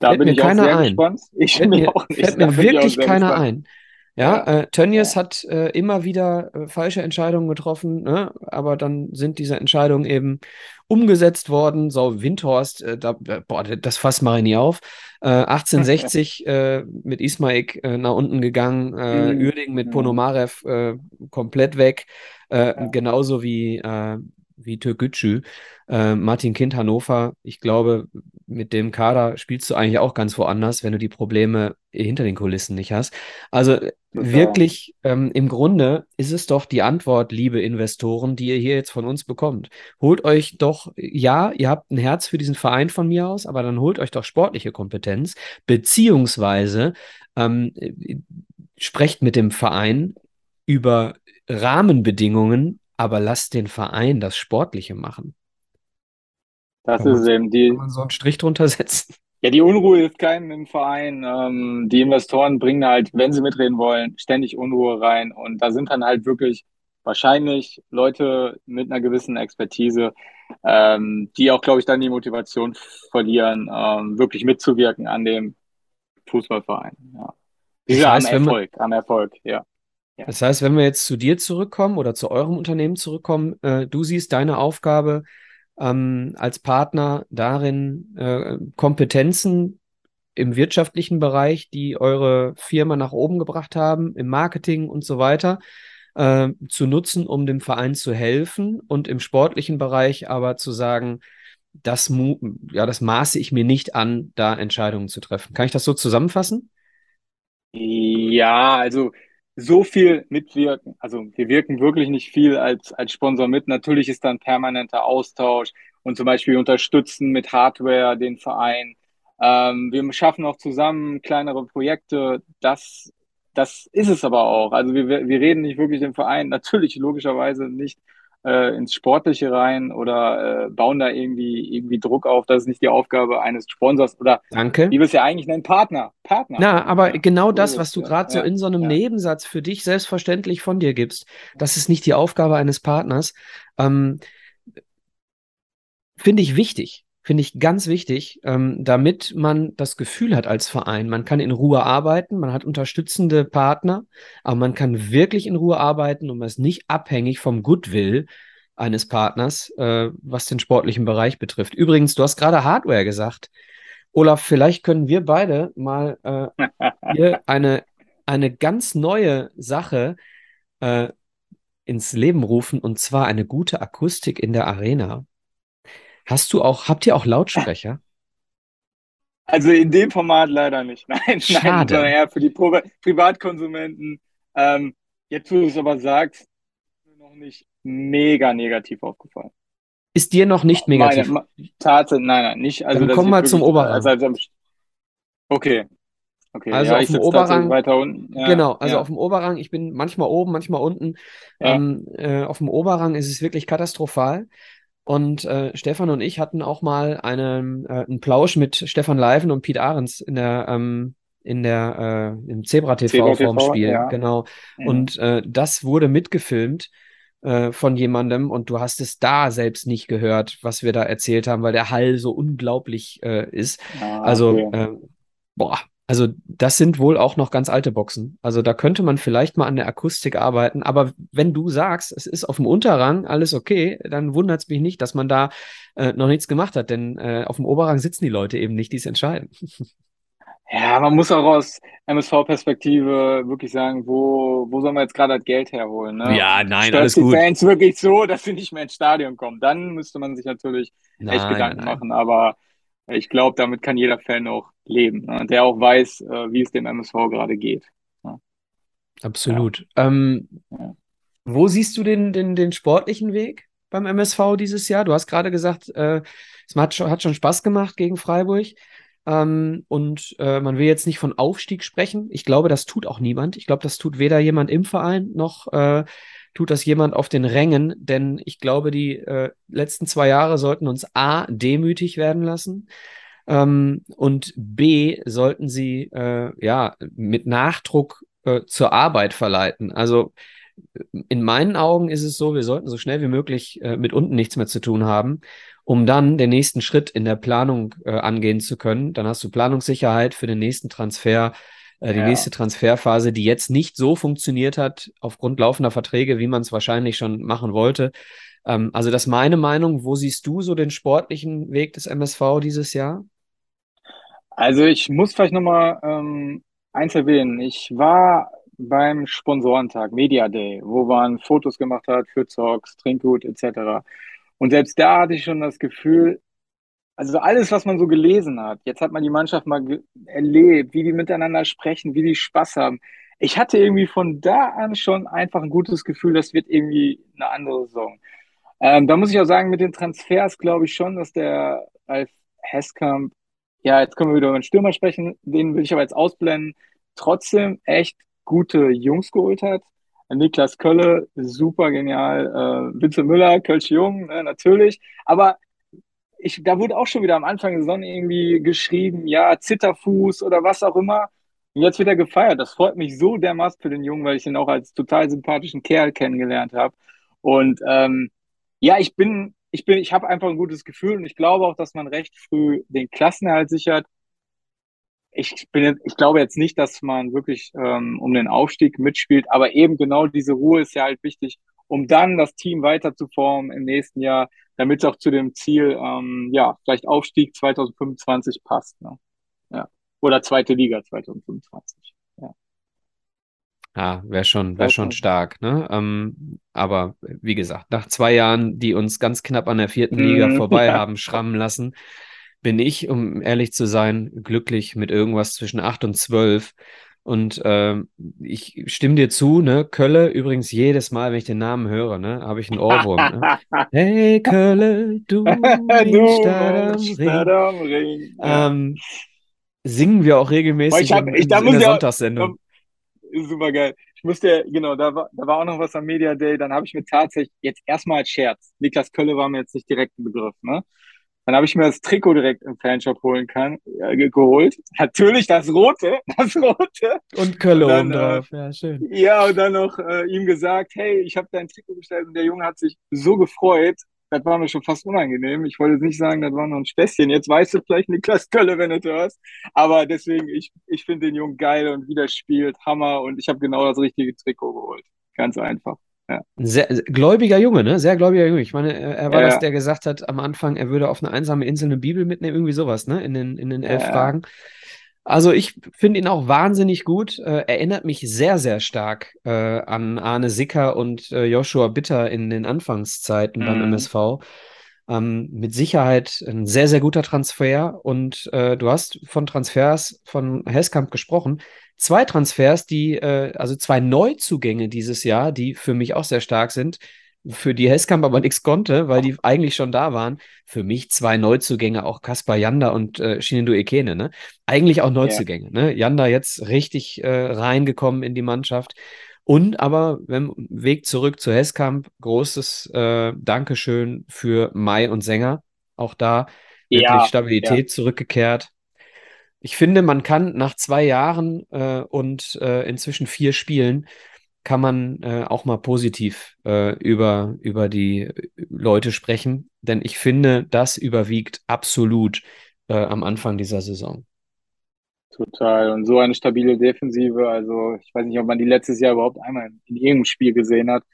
Da Fällt bin mir ich auch keiner sehr ein. gespannt. Ich Fällt mir auch nicht. fällt Da mir auch wirklich keiner gespannt. ein. Ja, äh, Tönnies hat äh, immer wieder äh, falsche Entscheidungen getroffen, ne? Aber dann sind diese Entscheidungen eben umgesetzt worden. So, Windhorst, äh, da, äh, boah, das Fass mache ich nie auf. Äh, 1860 äh, mit Ismaik äh, nach unten gegangen, äh, Mhm. Uerdingen mit Mhm. Ponomarev äh, komplett weg, äh, Ja. genauso wie, äh, wie Türkgücü. Äh, Martin Kind Hannover, ich glaube, mit dem Kader spielst du eigentlich auch ganz woanders, wenn du die Probleme hinter den Kulissen nicht hast. Also Total. wirklich, ähm, im Grunde ist es doch die Antwort, liebe Investoren, die ihr hier jetzt von uns bekommt. Holt euch doch, ja, ihr habt ein Herz für diesen Verein von mir aus, aber dann holt euch doch sportliche Kompetenz, beziehungsweise ähm, äh, sprecht mit dem Verein über Rahmenbedingungen, aber lasst den Verein das Sportliche machen. Das Kann man, ist es eben. kann Die, man so einen Strich drunter setzen? ja, die Unruhe ist keinem im Verein. Ähm, die Investoren bringen halt, wenn sie mitreden wollen, ständig Unruhe rein. Und da sind dann halt wirklich wahrscheinlich Leute mit einer gewissen Expertise, ähm, die auch, glaube ich, dann die Motivation verlieren, ähm, wirklich mitzuwirken an dem Fußballverein. Ja. Die Das sind am wenn man, Erfolg, am Erfolg, ja. Ja. Das heißt, wenn wir jetzt zu dir zurückkommen oder zu eurem Unternehmen zurückkommen, äh, du siehst deine Aufgabe ähm, als Partner darin, äh, Kompetenzen im wirtschaftlichen Bereich, die eure Firma nach oben gebracht haben, im Marketing und so weiter, äh, zu nutzen, um dem Verein zu helfen und im sportlichen Bereich aber zu sagen, das, ja, das maße ich mir nicht an, da Entscheidungen zu treffen. Kann ich das so zusammenfassen? Ja, also so viel mitwirken. Also wir wirken wirklich nicht viel als, als Sponsor mit. Natürlich ist da ein permanenter Austausch und zum Beispiel unterstützen mit Hardware den Verein. Ähm, wir schaffen auch zusammen kleinere Projekte. Das, das ist es aber auch. Also wir, wir reden nicht wirklich den Verein, natürlich logischerweise nicht äh, ins Sportliche rein oder äh, bauen da irgendwie, irgendwie Druck auf. Das ist nicht die Aufgabe eines Sponsors oder Danke. wie wir es ja eigentlich nennen, Partner. Partner. Na, aber ja, genau das, was du gerade ja, so in so einem ja. Nebensatz für dich selbstverständlich von dir gibst, das ist nicht die Aufgabe eines Partners. Ähm, Finde ich wichtig finde ich ganz wichtig, ähm, damit man das Gefühl hat als Verein, man kann in Ruhe arbeiten, man hat unterstützende Partner, aber man kann wirklich in Ruhe arbeiten und man ist nicht abhängig vom Goodwill eines Partners, äh, was den sportlichen Bereich betrifft. Übrigens, du hast gerade Hardware gesagt. Olaf, vielleicht können wir beide mal äh, hier eine, eine ganz neue Sache äh, ins Leben rufen, und zwar eine gute Akustik in der Arena. Hast du auch, habt ihr auch Lautsprecher? Also in dem Format leider nicht. Nein, Schade. nein, eher für die Pro Privatkonsumenten. Ähm, jetzt, wo du es aber sagst, ist mir noch nicht mega negativ aufgefallen. Ist dir noch nicht negativ? Meine, Tatsache, nein, nein, nicht. Also, Dann komm mal zum Oberrang. Also, okay. Okay, also ja, auf dem Oberrang, weiter unten. Ja, genau, also ja. auf dem Oberrang, ich bin manchmal oben, manchmal unten. Ähm, äh, auf dem Oberrang ist es wirklich katastrophal. Und äh, Stefan und ich hatten auch mal einen, äh, einen Plausch mit Stefan Leiven und Pete Ahrens in der, ähm, in der, äh, im Zebra TV, Zebra vorm Spiel. Ja. Genau. Mhm. Und äh, das wurde mitgefilmt äh, von jemandem und du hast es da selbst nicht gehört, was wir da erzählt haben, weil der Hall so unglaublich äh, ist. Ah, also, okay. äh, boah, also das sind wohl auch noch ganz alte Boxen. Also da könnte man vielleicht mal an der Akustik arbeiten. Aber wenn du sagst, es ist auf dem Unterrang alles okay, dann wundert es mich nicht, dass man da äh, noch nichts gemacht hat. Denn äh, auf dem Oberrang sitzen die Leute eben nicht, die es entscheiden. Ja, man muss auch aus MSV-Perspektive wirklich sagen, wo, wo soll man jetzt gerade das Geld herholen? Ne? Ja, nein, Stört alles die gut. Fans wirklich so, dass sie nicht mehr ins Stadion kommen. Dann müsste man sich natürlich nein, echt Gedanken nein, nein. machen. Aber ich glaube, damit kann jeder Fan auch leben, ne? der auch weiß, äh, wie es dem MSV gerade geht. Ja. Absolut. Ja. Ähm, ja. Wo siehst du den, den, den sportlichen Weg beim MSV dieses Jahr? Du hast gerade gesagt, äh, es hat schon, hat schon Spaß gemacht gegen Freiburg. Ähm, und äh, man will jetzt nicht von Aufstieg sprechen. Ich glaube, das tut auch niemand. Ich glaube, das tut weder jemand im Verein noch äh, tut das jemand auf den Rängen, denn ich glaube, die äh, letzten zwei Jahre sollten uns A, demütig werden lassen ähm, und B, sollten sie äh, ja mit Nachdruck äh, zur Arbeit verleiten. Also in meinen Augen ist es so, wir sollten so schnell wie möglich äh, mit unten nichts mehr zu tun haben, um dann den nächsten Schritt in der Planung äh, angehen zu können. Dann hast du Planungssicherheit für den nächsten Transfer äh, die ja. nächste Transferphase, die jetzt nicht so funktioniert hat aufgrund laufender Verträge, wie man es wahrscheinlich schon machen wollte. Ähm, also das ist meine Meinung. Wo siehst du so den sportlichen Weg des MSV dieses Jahr? Also ich muss vielleicht nochmal ähm, eins erwähnen. Ich war beim Sponsorentag, Media Day, wo man Fotos gemacht hat für Zogs, Trinkgut etc. Und selbst da hatte ich schon das Gefühl, also alles, was man so gelesen hat, jetzt hat man die Mannschaft mal erlebt, wie die miteinander sprechen, wie die Spaß haben. Ich hatte irgendwie von da an schon einfach ein gutes Gefühl, das wird irgendwie eine andere Saison. Ähm, da muss ich auch sagen, mit den Transfers glaube ich schon, dass der Ralf Heskamp, ja, jetzt können wir wieder über den Stürmer sprechen, den will ich aber jetzt ausblenden, trotzdem echt gute Jungs geholt hat. Niklas Kölle, super genial. Äh, Vince Müller, Kölsch Jung, äh, natürlich. Aber ich, da wurde auch schon wieder am Anfang der Saison irgendwie geschrieben, ja, Zitterfuß oder was auch immer. Und jetzt wird er gefeiert. Das freut mich so dermaßen für den Jungen, weil ich ihn auch als total sympathischen Kerl kennengelernt habe. Und ähm, ja, ich bin, ich bin, ich habe einfach ein gutes Gefühl und ich glaube auch, dass man recht früh den Klassenerhalt sichert. ich bin, ich glaube jetzt nicht, dass man wirklich ähm, um den Aufstieg mitspielt, aber eben genau diese Ruhe ist ja halt wichtig, um dann das Team weiter zu formen im nächsten Jahr, damit es auch zu dem Ziel, ähm, ja, vielleicht Aufstieg 2025 passt. Ne? Ja. Oder zweite Liga 2025. Ja. Ja, wäre schon, wär schon stark, ne? Ähm, aber wie gesagt, nach zwei Jahren, die uns ganz knapp an der vierten Liga mhm. vorbei haben schrammen lassen, bin ich, um ehrlich zu sein, glücklich mit irgendwas zwischen acht und zwölf. Und äh, ich stimme dir zu, ne? Kölle, übrigens jedes Mal, wenn ich den Namen höre, ne, habe ich einen Ohrwurm. Ne? hey Kölle, du, du Stadt am Ring. Am Ring. Ähm, singen wir auch regelmäßig ich hab, ich, in, in, der Sonntagssendung. Super geil. Ich musste, genau, da war, da war auch noch was am Media Day. Dann habe ich mir tatsächlich jetzt erstmal als Scherz, Niklas Kölle war mir jetzt nicht direkt ein Begriff, ne? Dann habe ich mir das Trikot direkt im Fanshop holen kann, äh, geholt. Natürlich das rote, das rote. Und Kölle oben drauf, äh, ja, schön. Ja, und dann noch äh, ihm gesagt, hey, ich habe dein Trikot bestellt und der Junge hat sich so gefreut. Das war mir schon fast unangenehm. Ich wollte nicht sagen, das war noch ein Späßchen. Jetzt weißt du vielleicht Niklas Kölle, wenn du das hörst. Aber deswegen, ich, ich finde den Jungen geil und wie der spielt, Hammer. Und ich habe genau das richtige Trikot geholt. Ganz einfach. Ja. Sehr, gläubiger Junge, ne? Sehr gläubiger Junge. Ich meine, er war ja. das, der gesagt hat am Anfang, er würde auf eine einsame Insel eine Bibel mitnehmen, irgendwie sowas, ne? In den, in den elf ja. Fragen. Also ich finde ihn auch wahnsinnig gut. Äh, erinnert mich sehr, sehr stark äh, an Arne Sicker und äh, Joshua Bitter in den Anfangszeiten mhm. beim MSV. Ähm, mit Sicherheit ein sehr, sehr guter Transfer. Und äh, du hast von Transfers von Heskamp gesprochen zwei Transfers, die, äh, also zwei Neuzugänge dieses Jahr, die für mich auch sehr stark sind, für die Heskamp aber nichts konnte, weil die eigentlich schon da waren. Für mich zwei Neuzugänge, auch Kaspar Janda und äh, Shinendo Ekene, ne? Eigentlich auch Neuzugänge, ja. ne? Janda jetzt richtig äh, reingekommen in die Mannschaft. Und aber, wenn Weg zurück zu Heskamp, großes äh, Dankeschön für Mai und Sänger. Auch da wirklich ja, Stabilität ja. zurückgekehrt. Ich finde, man kann nach zwei Jahren äh, und äh, inzwischen vier Spielen kann man äh, auch mal positiv äh, über, über die Leute sprechen, denn ich finde, das überwiegt absolut äh, am Anfang dieser Saison. Total. Und so eine stabile Defensive. Also, ich weiß nicht, ob man die letztes Jahr überhaupt einmal in irgendeinem Spiel gesehen hat.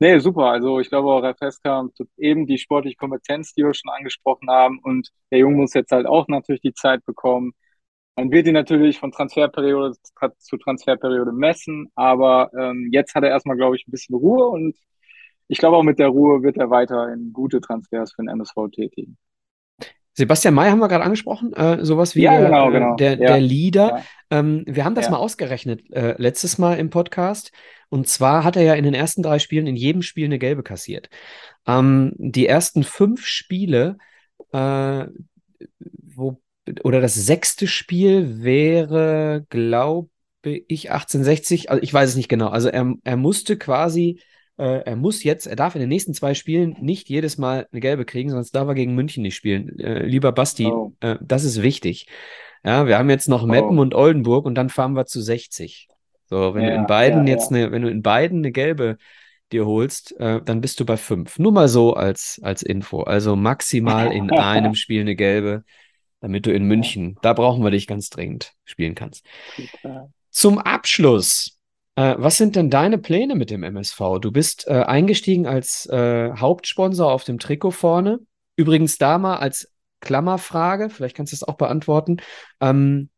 Nee, super. Also, ich glaube auch, Refeska eben die sportliche Kompetenz, die wir schon angesprochen haben. Und der Junge muss jetzt halt auch natürlich die Zeit bekommen. Man wird ihn natürlich von Transferperiode zu Transferperiode messen, aber ähm, jetzt hat er erstmal, glaube ich, ein bisschen Ruhe und ich glaube auch mit der Ruhe wird er weiterhin gute Transfers für den MSV tätigen. Sebastian May haben wir gerade angesprochen, äh, sowas wie ja, genau, äh, genau. Der, ja. der Leader. Ja. Ähm, wir haben das mal ausgerechnet äh, letztes Mal im Podcast. Und zwar hat er ja in den ersten drei Spielen in jedem Spiel eine gelbe kassiert. Ähm, die ersten fünf Spiele, äh, wo oder das sechste Spiel wäre, glaube ich, 1860. Also ich weiß es nicht genau. Also er, er musste quasi, äh, er muss jetzt, er darf in den nächsten zwei Spielen nicht jedes Mal eine gelbe kriegen, sonst darf er gegen München nicht spielen. Äh, lieber Basti, oh. äh, das ist wichtig. Ja, wir haben jetzt noch Meppen oh. und Oldenburg und dann fahren wir zu 60. So, wenn ja, du in beiden ja, jetzt ja. eine, wenn du in beiden eine gelbe dir holst, äh, dann bist du bei fünf. Nur mal so als, als Info. Also maximal in einem Spiel eine gelbe damit du in München, da brauchen wir dich ganz dringend, spielen kannst. Zum Abschluss, äh, was sind denn deine Pläne mit dem MSV? Du bist äh, eingestiegen als äh, Hauptsponsor auf dem Trikot vorne. Übrigens da mal als Klammerfrage, vielleicht kannst du es auch beantworten. Ähm,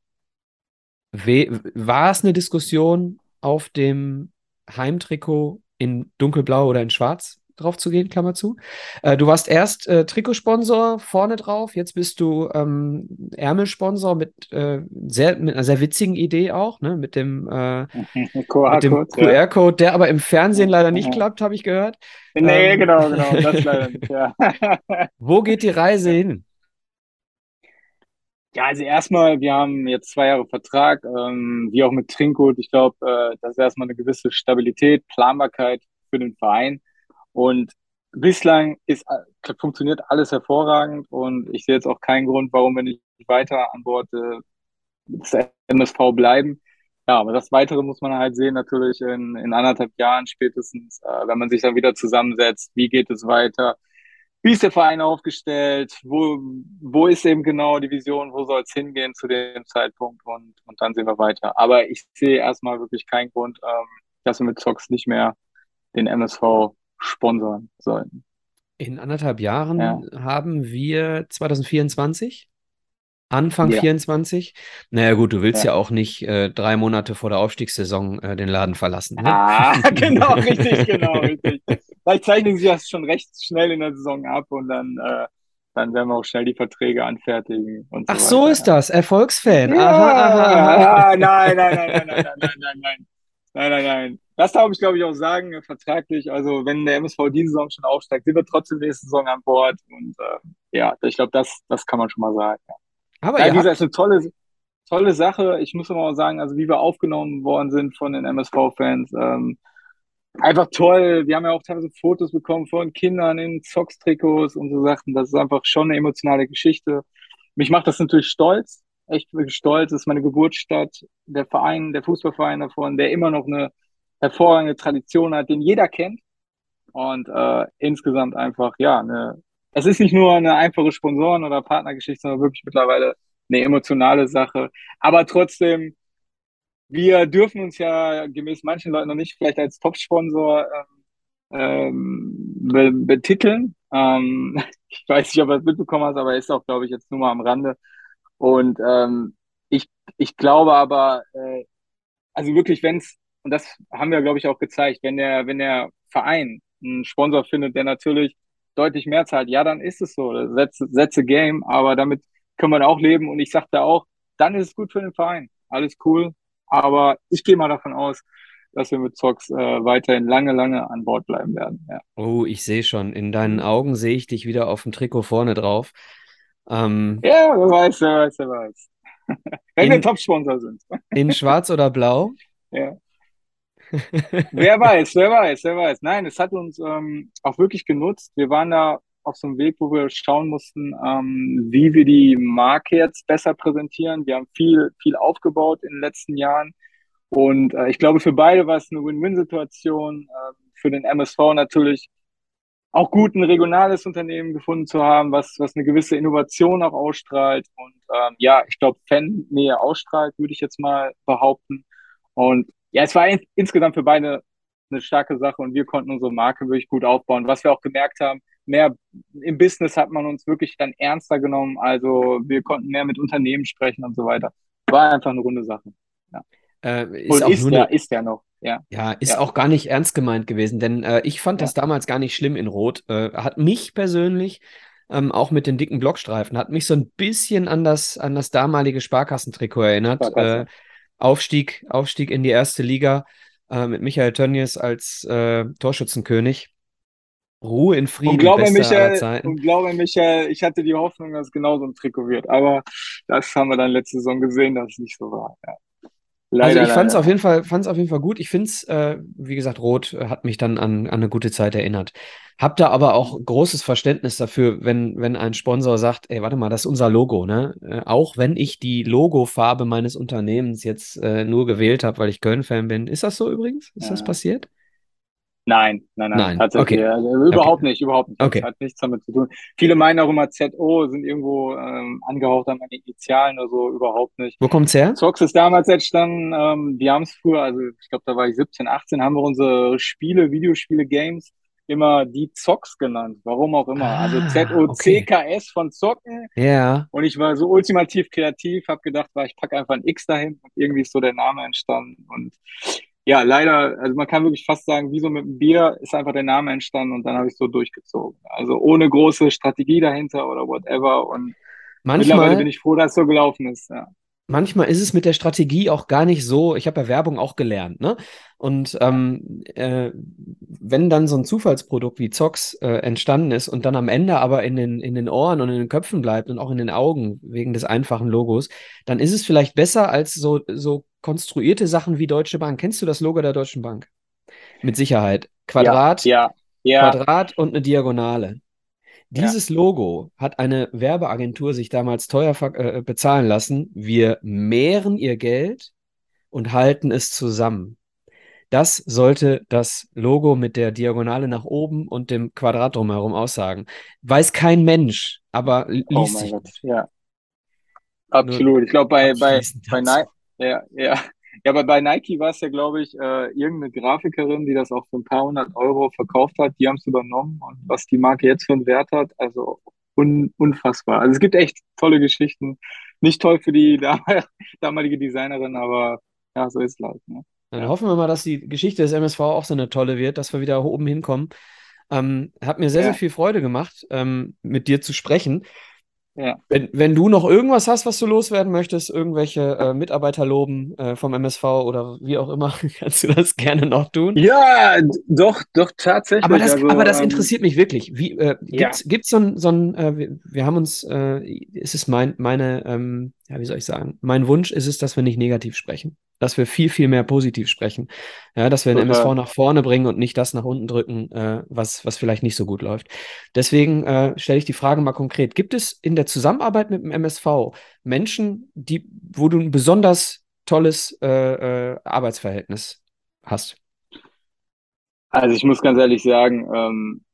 war es eine Diskussion auf dem Heimtrikot in dunkelblau oder in schwarz? Drauf zu gehen, Klammer zu. Äh, du warst erst äh, Trikotsponsor vorne drauf, jetzt bist du ähm, Ärmelsponsor mit, äh, sehr, mit einer sehr witzigen Idee auch, ne? mit dem, äh, QR-Code, QR der aber im Fernsehen leider nicht klappt, habe ich gehört. Nee, ähm, genau, genau, das leider nicht, ja. Wo geht die Reise hin? Ja, also erstmal, wir haben jetzt zwei Jahre Vertrag, ähm, wie auch mit Trinkgut. Ich glaube, äh, das ist erstmal eine gewisse Stabilität, Planbarkeit für den Verein. Und bislang ist, äh, funktioniert alles hervorragend und ich sehe jetzt auch keinen Grund, warum wir nicht weiter an Bord äh, des MSV bleiben. Ja, aber das Weitere muss man halt sehen, natürlich in, in anderthalb Jahren spätestens, äh, wenn man sich dann wieder zusammensetzt, wie geht es weiter. wie ist der Verein aufgestellt, wo, wo ist eben genau die Vision, wo soll es hingehen zu dem Zeitpunkt und, und dann sehen wir weiter. Aber ich sehe erstmal wirklich keinen Grund, ähm, dass wir mit Zox nicht mehr den MSV sponsern sollten. In anderthalb Jahren ja. haben wir 2024? Anfang ja. 24? Naja, gut, du willst ja, ja auch nicht äh, drei Monate vor der Aufstiegssaison äh, den Laden verlassen. Ne? Ah, genau, richtig, genau, richtig. Vielleicht zeichnen sie das schon recht schnell in der Saison ab und dann, äh, dann werden wir auch schnell die Verträge anfertigen. Und Ach, so, so ist das, Erfolgsfan. Ja, aha, aha, aha. Nein, nein, nein, nein, nein, nein, nein, nein, nein. Nein, nein, nein. Das darf ich, glaube ich, auch sagen, vertraglich. Also, wenn der MSV diese Saison schon aufsteigt, sind wir trotzdem nächste Saison an Bord. Und äh, ja, ich glaube, das, das kann man schon mal sagen. Ja. Aber ja, dieser ist eine tolle, tolle Sache. Ich muss aber auch sagen, also wie wir aufgenommen worden sind von den MSV-Fans, ähm, einfach toll. Wir haben ja auch teilweise Fotos bekommen von Kindern in Socks-Trikots und so Sachen. Das ist einfach schon eine emotionale Geschichte. Mich macht das natürlich stolz, echt stolz. Das ist meine Geburtsstadt, der Verein, der Fußballverein davon, der immer noch eine hervorragende Tradition hat, den jeder kennt. Und äh, insgesamt einfach, ja, eine, es ist nicht nur eine einfache Sponsoren- oder Partnergeschichte, sondern wirklich mittlerweile eine emotionale Sache. Aber trotzdem, wir dürfen uns ja gemäß manchen Leuten noch nicht vielleicht als Top-Sponsor ähm, be betiteln. Ähm, ich weiß nicht, ob du das mitbekommen hast, aber ist auch, glaube ich, jetzt nur mal am Rande. Und ähm, ich, ich glaube aber, äh, also wirklich, wenn es, und das haben wir, glaube ich, auch gezeigt, wenn der, wenn der Verein einen Sponsor findet, der natürlich deutlich mehr zahlt, ja, dann ist es so. Setze, setze Game, aber damit können wir auch leben. Und ich sagte auch, dann ist es gut für den Verein. Alles cool. Aber ich gehe mal davon aus, dass wir mit Zox äh, weiterhin lange, lange an Bord bleiben werden. Ja. Oh, ich sehe schon. In deinen Augen sehe ich dich wieder auf dem Trikot vorne drauf. Ähm, ja, wer weiß, wer weiß, wer weiß. Wenn in, wir Top-Sponsor sind. in schwarz oder blau? Ja. Wer weiß, wer weiß, wer weiß. Nein, es hat uns ähm, auch wirklich genutzt. Wir waren da auf so einem Weg, wo wir schauen mussten, ähm, wie wir die Marke jetzt besser präsentieren. Wir haben viel, viel aufgebaut in den letzten Jahren. Und äh, ich glaube, für beide war es eine Win-Win-Situation. Äh, für den MSV natürlich auch gut, ein regionales Unternehmen gefunden zu haben, was, was eine gewisse Innovation auch ausstrahlt. Und ähm, ja, ich glaube, Fan-Nähe ausstrahlt, würde ich jetzt mal behaupten. Und ja, es war in, insgesamt für beide eine starke Sache und wir konnten unsere Marke wirklich gut aufbauen. Was wir auch gemerkt haben, mehr im Business hat man uns wirklich dann ernster genommen. Also wir konnten mehr mit Unternehmen sprechen und so weiter. War einfach eine runde Sache. Ja. Äh, ist, und ist, ja, ist ja noch. Ja, ja ist ja. auch gar nicht ernst gemeint gewesen, denn äh, ich fand ja. das damals gar nicht schlimm in Rot. Äh, hat mich persönlich ähm, auch mit den dicken Blockstreifen, hat mich so ein bisschen an das, an das damalige Sparkassentrikot erinnert. Sparkasse. Äh, Aufstieg, Aufstieg in die erste Liga äh, mit Michael Tönnies als äh, Torschützenkönig. Ruhe in Frieden. Und glaube, Michael, und glaube, Michael, ich hatte die Hoffnung, dass es genauso ein Trikot wird. Aber das haben wir dann letzte Saison gesehen, dass es nicht so war. Ja. Leider, also ich fand es auf jeden Fall, fand's auf jeden Fall gut. Ich finde es, äh, wie gesagt, Rot hat mich dann an, an eine gute Zeit erinnert. Hab da aber auch großes Verständnis dafür, wenn, wenn ein Sponsor sagt, ey, warte mal, das ist unser Logo, ne? Äh, auch wenn ich die Logofarbe meines Unternehmens jetzt äh, nur gewählt habe, weil ich Köln-Fan bin. Ist das so übrigens? Ist ja. das passiert? Nein, nein, nein, nein. tatsächlich. Okay. Also, überhaupt okay. nicht, überhaupt nicht. Okay. Das hat nichts damit zu tun. Viele meinen auch immer ZO, sind irgendwo ähm, angehaucht an meine Initialen oder so, überhaupt nicht. Wo kommt's her? Zox ist damals entstanden, ähm, wir haben es früher, also ich glaube, da war ich 17, 18, haben wir unsere Spiele, Videospiele, Games immer die Zox genannt. Warum auch immer. Also ah, also Z-O-C-K-S okay. von Zocken. Ja. Yeah. Und ich war so ultimativ kreativ, habe gedacht, war, ich packe einfach ein X dahin und irgendwie ist so der Name entstanden. Und ja, leider, also man kann wirklich fast sagen, wie so mit dem Bier ist einfach der Name entstanden und dann habe ich so durchgezogen. Also ohne große Strategie dahinter oder whatever. Und Manchmal, mittlerweile bin ich froh, dass es so gelaufen ist. Ja manchmal ist es mit der Strategie auch gar nicht so. Ich habe ja Werbung auch gelernt, ne? Und ähm, äh, wenn dann so ein Zufallsprodukt wie Zox äh, entstanden ist und dann am Ende aber in den, in den Ohren und in den Köpfen bleibt und auch in den Augen wegen des einfachen Logos, dann ist es vielleicht besser als so, so konstruierte Sachen wie Deutsche Bank. Kennst du das Logo der Deutschen Bank? Mit Sicherheit. Quadrat, ja, ja, ja. Quadrat und eine Diagonale. Dieses ja. Logo hat eine Werbeagentur sich damals teuer äh, bezahlen lassen. Wir mehren ihr Geld und halten es zusammen. Das sollte das Logo mit der Diagonale nach oben und dem Quadrat drumherum aussagen. Weiß kein Mensch, aber liest Oh sich mein Gott, ja. Absolut. Ich glaube, bei, bei, bei, Nike, ja, ja. Ja, aber bei Nike war es ja, glaube ich, äh, irgendeine Grafikerin, die das auch für ein paar hundert Euro verkauft hat. Die haben es übernommen und was die Marke jetzt für einen Wert hat, also un unfassbar. Also es gibt echt tolle Geschichten. Nicht toll für die damalige Designerin, aber ja, so ist es halt. Ne? Dann hoffen wir mal, dass die Geschichte des MSV auch so eine tolle wird, dass wir wieder oben hinkommen. Ähm, hat mir sehr, sehr Ja, viel Freude gemacht, ähm, mit dir zu sprechen. Ja. Wenn, wenn du noch irgendwas hast, was du loswerden möchtest, irgendwelche äh, Mitarbeiter loben äh, vom MSV oder wie auch immer, kannst du das gerne noch tun. Ja, doch, doch, Aber tatsächlich. das, Also, aber das ähm, interessiert mich wirklich. Wie, äh, ja, gibt's, gibt's so ein, so ein äh, wir, wir haben uns, äh, ist es mein, meine, ähm, ja, wie soll ich sagen, mein Wunsch ist es, dass wir nicht negativ sprechen, dass wir viel, viel mehr positiv sprechen, ja, dass wir den MSV nach vorne bringen und nicht das nach unten drücken, äh, was, was vielleicht nicht so gut läuft. Deswegen äh, stelle ich die Frage mal konkret. Gibt es in der Zusammenarbeit mit dem MSV Menschen, die, wo du ein besonders tolles äh, äh, Arbeitsverhältnis hast? Also ich muss ganz ehrlich sagen, ähm,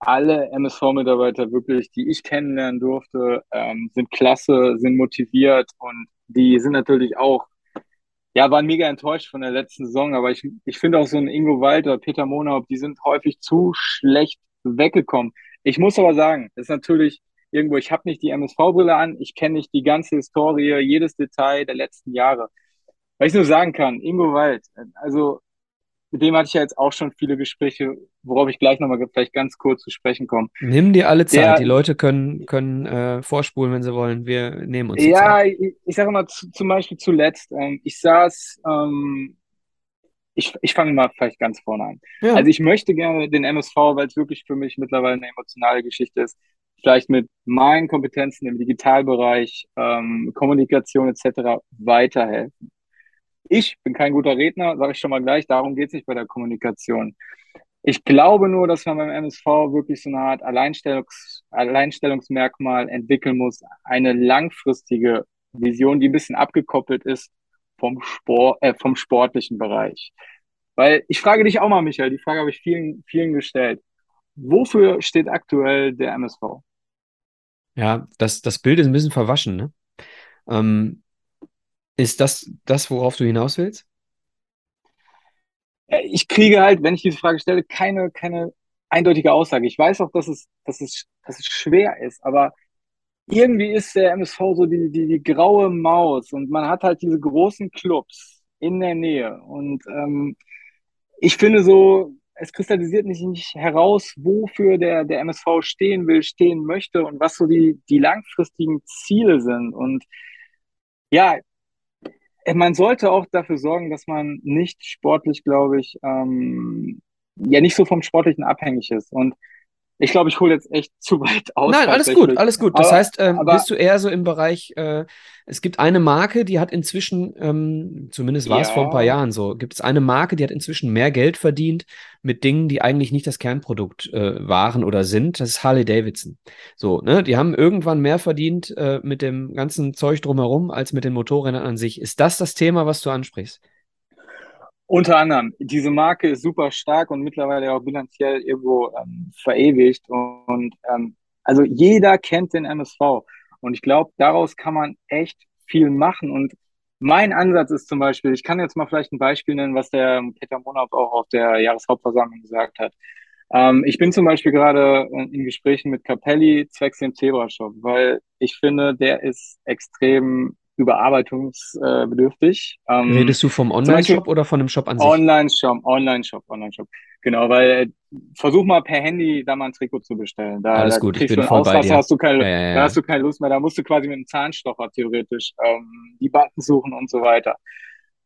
alle MSV-Mitarbeiter wirklich, die ich kennenlernen durfte, ähm, sind klasse, sind motiviert und die sind natürlich auch, ja, waren mega enttäuscht von der letzten Saison, aber ich, ich finde auch so ein Ingo Walter, Peter Monhaupt, die sind häufig zu schlecht weggekommen. Ich muss aber sagen, das ist natürlich irgendwo, ich habe nicht die MSV-Brille an, ich kenne nicht die ganze Historie, jedes Detail der letzten Jahre. Was ich nur sagen kann, Ingo Wald, also mit dem hatte ich ja jetzt auch schon viele Gespräche, worauf ich gleich nochmal vielleicht ganz kurz zu sprechen komme. Nimm dir alle Zeit. Die Der, Leute können, können äh, vorspulen, wenn sie wollen. Wir nehmen uns die Zeit. ja, ich, ich sage mal zu, zum Beispiel zuletzt, ähm, ich saß, ähm, ich, ich fange mal vielleicht ganz vorne an. Ja, Also ich möchte gerne den MSV, weil es wirklich für mich mittlerweile eine emotionale Geschichte ist, vielleicht mit meinen Kompetenzen im Digitalbereich, ähm, Kommunikation etc. weiterhelfen. Ich bin kein guter Redner, sage ich schon mal gleich, darum geht es nicht bei der Kommunikation. Ich glaube nur, dass man beim MSV wirklich so eine Art Alleinstellungs Alleinstellungsmerkmal entwickeln muss, eine langfristige Vision, die ein bisschen abgekoppelt ist vom Sport, äh, vom sportlichen Bereich. Weil ich frage dich auch mal, Michael, die Frage habe ich vielen, vielen gestellt. Wofür steht aktuell der MSV? ja, das, das Bild ist ein bisschen verwaschen, ne? Ähm, ist das das, worauf du hinaus willst? Äh, Ich kriege halt, wenn ich diese Frage stelle, keine, keine eindeutige Aussage. Ich weiß auch, dass es, dass es, dass es schwer ist, aber irgendwie ist der MSV so die, die, die graue Maus und man hat halt diese großen Clubs in der Nähe. Und ähm, ich finde so, es kristallisiert nicht, nicht heraus, wofür der, der MSV stehen will, stehen möchte und was so die, die langfristigen Ziele sind. Und ja, man sollte auch dafür sorgen, dass man nicht sportlich, glaube ich, ähm, ja nicht so vom Sportlichen abhängig ist. Und ich glaube, ich hole jetzt echt zu weit aus Nein, alles gut, alles gut. Das Aber, heißt, ähm, bist du eher so im Bereich, äh, es gibt eine Marke, die hat inzwischen, ähm, zumindest war es vor ein paar ja, Jahren so, gibt es eine Marke, die hat inzwischen mehr Geld verdient mit Dingen, die eigentlich nicht das Kernprodukt äh, waren oder sind. Das ist Harley Davidson. So, ne? Die haben irgendwann mehr verdient äh, mit dem ganzen Zeug drumherum als mit den Motorrädern an sich. Ist das das Thema, was du ansprichst? Unter anderem, diese Marke ist super stark und mittlerweile auch bilanziell irgendwo ähm, verewigt. Und, und ähm, also jeder kennt den MSV. Und ich glaube, daraus kann man echt viel machen. Und mein Ansatz ist zum Beispiel, ich kann jetzt mal vielleicht ein Beispiel nennen, was der Peter Monat auch auf der Jahreshauptversammlung gesagt hat. Ähm, ich bin zum Beispiel gerade in Gesprächen mit Capelli zwecks dem Zebra-Shop, weil ich finde, der ist extrem überarbeitungsbedürftig. Ähm, Redest du vom Online-Shop oder von dem Shop an sich? Online-Shop, Online-Shop, Online-Shop. Genau, weil äh, versuch mal per Handy da mal ein Trikot zu bestellen. Da, Alles da gut, ich kriegst bin voll bei dir. hast du keine, Ja, ja, da hast du keine Lust mehr. Da musst du quasi mit einem Zahnstocher theoretisch ähm, die Buttons suchen und so weiter.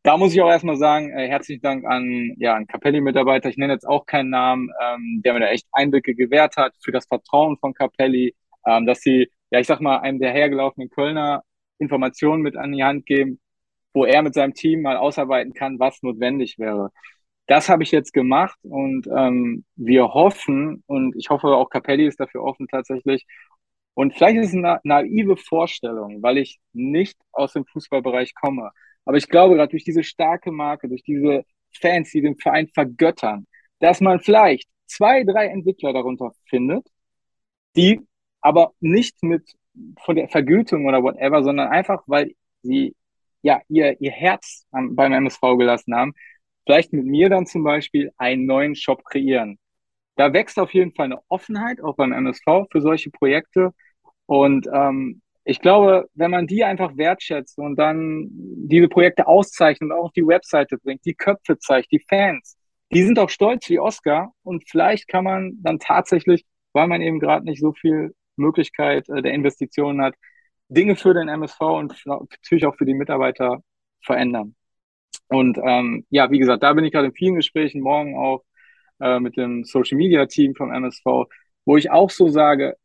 Da muss ich auch erstmal sagen, äh, herzlichen Dank an, ja, an Capelli-Mitarbeiter. Ich nenne jetzt auch keinen Namen, ähm, der mir da echt Einblicke gewährt hat für das Vertrauen von Capelli, ähm, dass sie, ja, ich sag mal, einem der hergelaufenen Kölner Informationen mit an die Hand geben, wo er mit seinem Team mal ausarbeiten kann, was notwendig wäre. Das habe ich jetzt gemacht und ähm, wir hoffen, und ich hoffe auch Capelli ist dafür offen tatsächlich, und vielleicht ist es eine naive Vorstellung, weil ich nicht aus dem Fußballbereich komme. Aber ich glaube, gerade durch diese starke Marke, durch diese Fans, die den Verein vergöttern, dass man vielleicht zwei, drei Entwickler darunter findet, die aber nicht mit von der Vergütung oder whatever, sondern einfach, weil sie ja ihr, ihr Herz beim MSV gelassen haben, vielleicht mit mir dann zum Beispiel einen neuen Shop kreieren. Da wächst auf jeden Fall eine Offenheit auch beim MSV für solche Projekte. Und ähm, ich glaube, wenn man die einfach wertschätzt und dann diese Projekte auszeichnet und auch auf die Webseite bringt, die Köpfe zeigt, die Fans, die sind auch stolz wie Oscar und vielleicht kann man dann tatsächlich, weil man eben gerade nicht so viel Möglichkeit äh, der Investitionen hat, Dinge für den MSV und natürlich auch für die Mitarbeiter verändern. Und ähm, ja, wie gesagt, da bin ich gerade in vielen Gesprächen, morgen auch äh, mit dem Social Media Team vom MSV, wo ich auch so sage,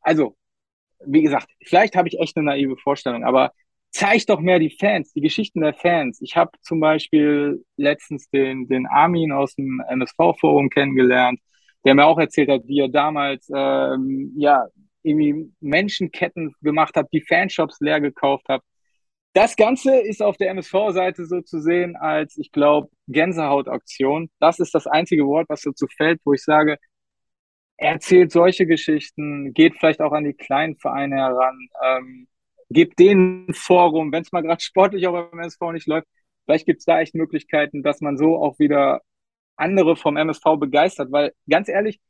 also, wie gesagt, vielleicht habe ich echt eine naive Vorstellung, aber zeig doch mehr die Fans, die Geschichten der Fans. Ich habe zum Beispiel letztens den, den Armin aus dem MSV-Forum kennengelernt, der mir auch erzählt hat, wie er damals ähm, ja irgendwie Menschenketten gemacht hat, die Fanshops leer gekauft hat. Das Ganze ist auf der MSV-Seite so zu sehen als, ich glaube, Gänsehautaktion. Das ist das einzige Wort, was dazu fällt, wo ich sage, er erzählt solche Geschichten, geht vielleicht auch an die kleinen Vereine heran, ähm, gibt denen ein Forum, wenn es mal gerade sportlich auch beim MSV nicht läuft, vielleicht gibt es da echt Möglichkeiten, dass man so auch wieder andere vom MSV begeistert, weil ganz ehrlich,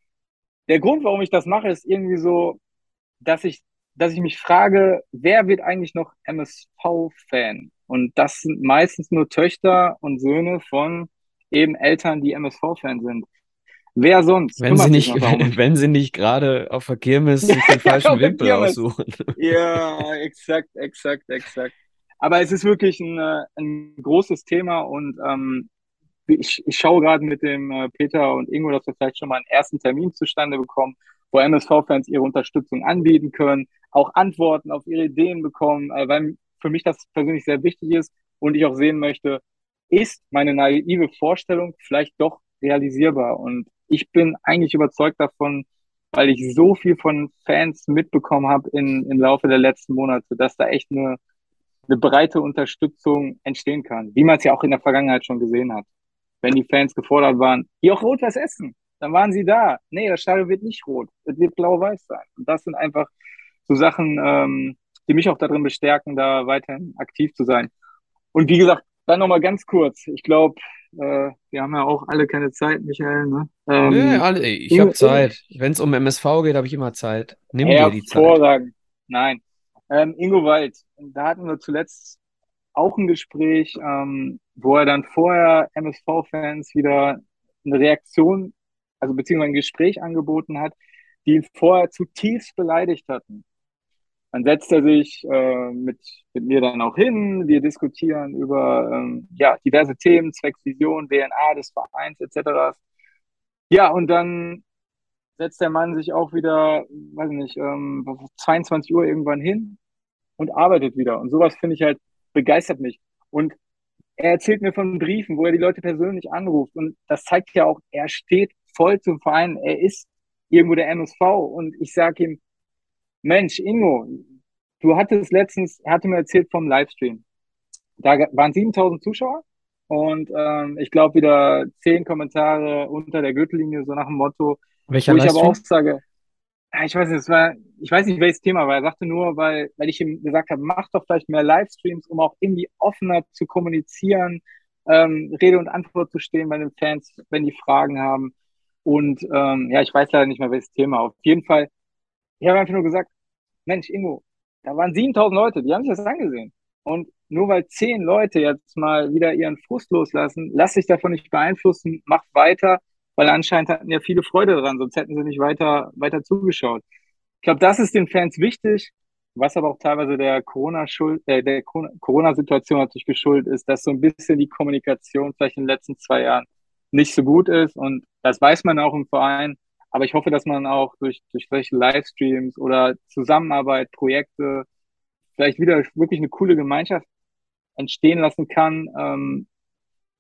der Grund, warum ich das mache, ist irgendwie so, dass ich, dass ich mich frage, wer wird eigentlich noch MSV-Fan? Und das sind meistens nur Töchter und Söhne von eben Eltern, die MSV-Fan sind. Wer sonst? Wenn sie nicht, wenn, wenn, sie nicht gerade auf der Kirmes sich den falschen Wimpel aussuchen. Ja, exakt, exakt, exakt. Aber es ist wirklich ein, äh, ein großes Thema und ähm, ich, ich schaue gerade mit dem äh, Peter und Ingo, dass wir vielleicht schon mal einen ersten Termin zustande bekommen, wo MSV-Fans ihre Unterstützung anbieten können, auch Antworten auf ihre Ideen bekommen, äh, weil für mich das persönlich sehr wichtig ist und ich auch sehen möchte, ist meine naive Vorstellung vielleicht doch realisierbar. Und ich bin eigentlich überzeugt davon, weil ich so viel von Fans mitbekommen habe in, im Laufe der letzten Monate, dass da echt eine, eine breite Unterstützung entstehen kann, wie man es ja auch in der Vergangenheit schon gesehen hat. Wenn die Fans gefordert waren, hier auch rot was essen, dann waren sie da. Nee, das Stadion wird nicht rot, es wird blau-weiß sein. Und das sind einfach so Sachen, ähm, die mich auch darin bestärken, da weiterhin aktiv zu sein. Und wie gesagt, dann nochmal ganz kurz. Ich glaube, äh, wir haben ja auch alle keine Zeit, Michael. Ne? Ähm, nee, alle, ich habe Zeit. Wenn es um MSV geht, habe ich immer Zeit. Nimm dir die Zeit. Hervorragend. Nein. Ähm, Ingo Wald, da hatten wir zuletzt auch ein Gespräch, ähm, wo er dann vorher MSV-Fans wieder eine Reaktion also beziehungsweise ein Gespräch angeboten hat, die ihn vorher zutiefst beleidigt hatten. Dann setzt er sich äh, mit, mit mir dann auch hin, wir diskutieren über ähm, ja, diverse Themen, zwecks Vision, DNA des Vereins etc. Ja, und dann setzt der Mann sich auch wieder, weiß nicht, ähm, 22 Uhr irgendwann hin und arbeitet wieder. Und sowas finde ich halt, begeistert mich. Und er erzählt mir von Briefen, wo er die Leute persönlich anruft. Und das zeigt ja auch, er steht voll zum Verein. Er ist irgendwo der MSV und ich sage ihm, Mensch, Ingo, du hattest letztens, er hatte mir erzählt vom Livestream. Da waren 7000 Zuschauer und ähm, ich glaube wieder zehn Kommentare unter der Gürtellinie, so nach dem Motto, Welcher wo ich Livestream? aber auch sage, ich weiß nicht, es war, ich weiß nicht, welches Thema war. Er sagte nur, weil, weil ich ihm gesagt habe, mach doch vielleicht mehr Livestreams, um auch irgendwie offener zu kommunizieren, ähm, Rede und Antwort zu stehen bei den Fans, wenn die Fragen haben. Und ähm, ja, ich weiß leider nicht mehr, welches Thema. Auf jeden Fall, ich habe einfach nur gesagt, Mensch, Ingo, da waren 7000 Leute, die haben sich das angesehen. Und nur weil zehn Leute jetzt mal wieder ihren Frust loslassen, lass dich davon nicht beeinflussen, mach weiter, weil anscheinend hatten ja viele Freude dran, sonst hätten sie nicht weiter, weiter zugeschaut. Ich glaube, das ist den Fans wichtig, was aber auch teilweise der äh, Corona-Situation natürlich geschuldet ist, dass so ein bisschen die Kommunikation vielleicht in den letzten zwei Jahren nicht so gut ist. Und das weiß man auch im Verein. Aber ich hoffe, dass man auch durch, durch solche Livestreams oder Zusammenarbeit, Projekte vielleicht wieder wirklich eine coole Gemeinschaft entstehen lassen kann. Ähm,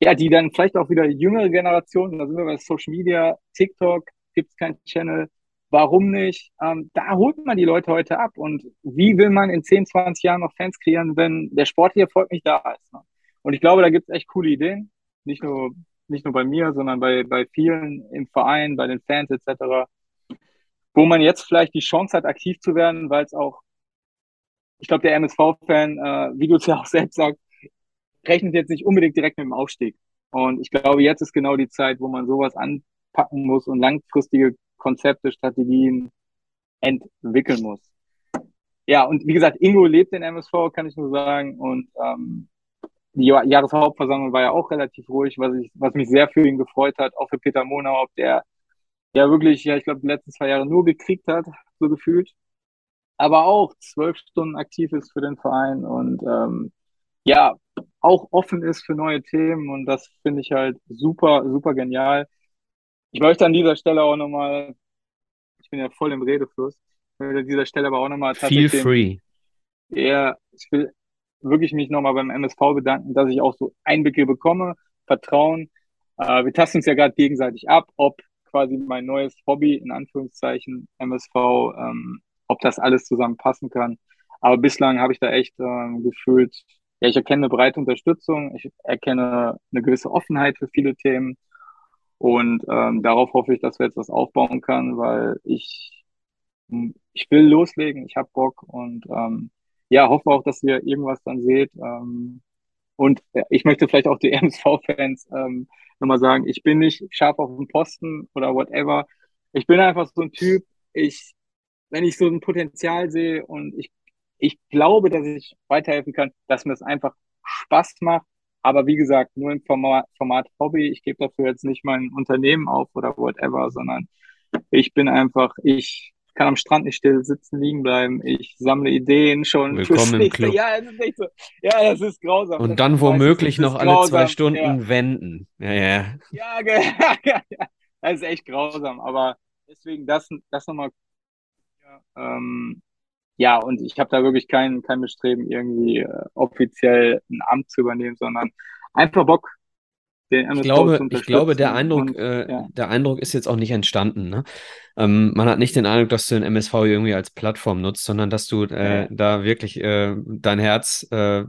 ja, die dann vielleicht auch wieder jüngere Generationen, da sind wir bei Social Media, TikTok, gibt es keinen Channel, warum nicht? Ähm, da holt man die Leute heute ab. Und wie will man in 10, 20 Jahren noch Fans kreieren, wenn der sportliche Erfolg nicht da ist? Ne? Und ich glaube, da gibt es echt coole Ideen nicht nur, nicht nur bei mir, sondern bei, bei vielen im Verein, bei den Fans etc., wo man jetzt vielleicht die Chance hat, aktiv zu werden, weil es auch, ich glaube, der MSV-Fan, äh, wie du es ja auch selbst sagst, rechnet jetzt nicht unbedingt direkt mit dem Aufstieg. Und ich glaube, jetzt ist genau die Zeit, wo man sowas anpacken muss und langfristige Konzepte, Strategien entwickeln muss. Ja, und wie gesagt, Ingo lebt in MSV, kann ich nur sagen. Und ähm, die Jahreshauptversammlung war ja auch relativ ruhig, was, ich, was mich sehr für ihn gefreut hat, auch für Peter Monau, der ja wirklich, ja, ich glaube, die letzten zwei Jahre nur gekriegt hat, so gefühlt. Aber auch zwölf Stunden aktiv ist für den Verein und ähm, ja, auch offen ist für neue Themen und das finde ich halt super, super genial. Ich möchte an dieser Stelle auch nochmal, ich bin ja voll im Redefluss, an dieser Stelle aber auch nochmal Feel free. Ja, ich will wirklich mich nochmal beim MSV bedanken, dass ich auch so Einblicke bekomme, Vertrauen. Äh, wir tasten uns ja gerade gegenseitig ab, ob quasi mein neues Hobby, in Anführungszeichen, MSV, ähm, ob das alles zusammenpassen kann. Aber bislang habe ich da echt ähm, gefühlt, ja, ich erkenne eine breite Unterstützung, ich erkenne eine gewisse Offenheit für viele Themen und ähm, darauf hoffe ich, dass wir jetzt was aufbauen können, weil ich, ich will loslegen, ich habe Bock und ähm, ja, hoffe auch, dass ihr irgendwas dann seht. Ähm, und ich möchte vielleicht auch die MSV-Fans ähm, nochmal sagen, ich bin nicht scharf auf den Posten oder whatever. Ich bin einfach so ein Typ, ich, wenn ich so ein Potenzial sehe und ich ich glaube, dass ich weiterhelfen kann, dass mir es einfach Spaß macht. Aber wie gesagt, nur im Format, Format Hobby. Ich gebe dafür jetzt nicht mein Unternehmen auf oder whatever, sondern ich bin einfach, ich kann am Strand nicht still sitzen, liegen bleiben. Ich sammle Ideen schon. Willkommen im Club. Ja, das ist echt so. Ja, das ist grausam. Und dann womöglich noch alle grausam. zwei Stunden ja. wenden. Ja, ja. Ja, ja, ja, das ist echt grausam. Aber deswegen das, das nochmal. Ja, ähm, ja, und ich habe da wirklich kein, kein Bestreben, irgendwie äh, offiziell ein Amt zu übernehmen, sondern einfach Bock, den MSV ich glaube, ich glaube, der Eindruck, und, äh, ja. der Eindruck ist jetzt auch nicht entstanden. Ne? Ähm, man hat nicht den Eindruck, dass du den MSV irgendwie als Plattform nutzt, sondern dass du äh, ja. da wirklich äh, dein Herz äh,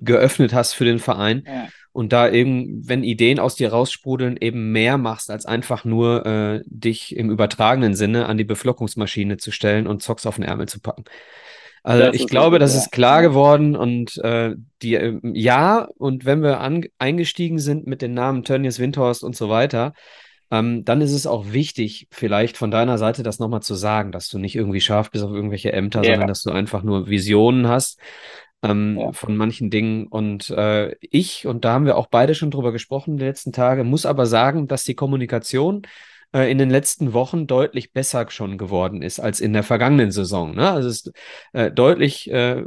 geöffnet hast für den Verein ja. Und da eben, wenn Ideen aus dir raussprudeln, eben mehr machst, als einfach nur äh, dich im übertragenen Sinne an die Beflockungsmaschine zu stellen und Zocks auf den Ärmel zu packen. Also das ich glaube, das ist klar geworden und äh, die äh, ja, und wenn wir an, eingestiegen sind mit den Namen Tönnies, Windhorst und so weiter, ähm, dann ist es auch wichtig, vielleicht von deiner Seite das nochmal zu sagen, dass du nicht irgendwie scharf bist auf irgendwelche Ämter, ja. sondern dass du einfach nur Visionen hast ähm, ja. von manchen Dingen. Und äh, ich, und da haben wir auch beide schon drüber gesprochen die letzten Tage, muss aber sagen, dass die Kommunikation äh, in den letzten Wochen deutlich besser schon geworden ist als in der vergangenen Saison. Ne? Also es ist äh, deutlich äh,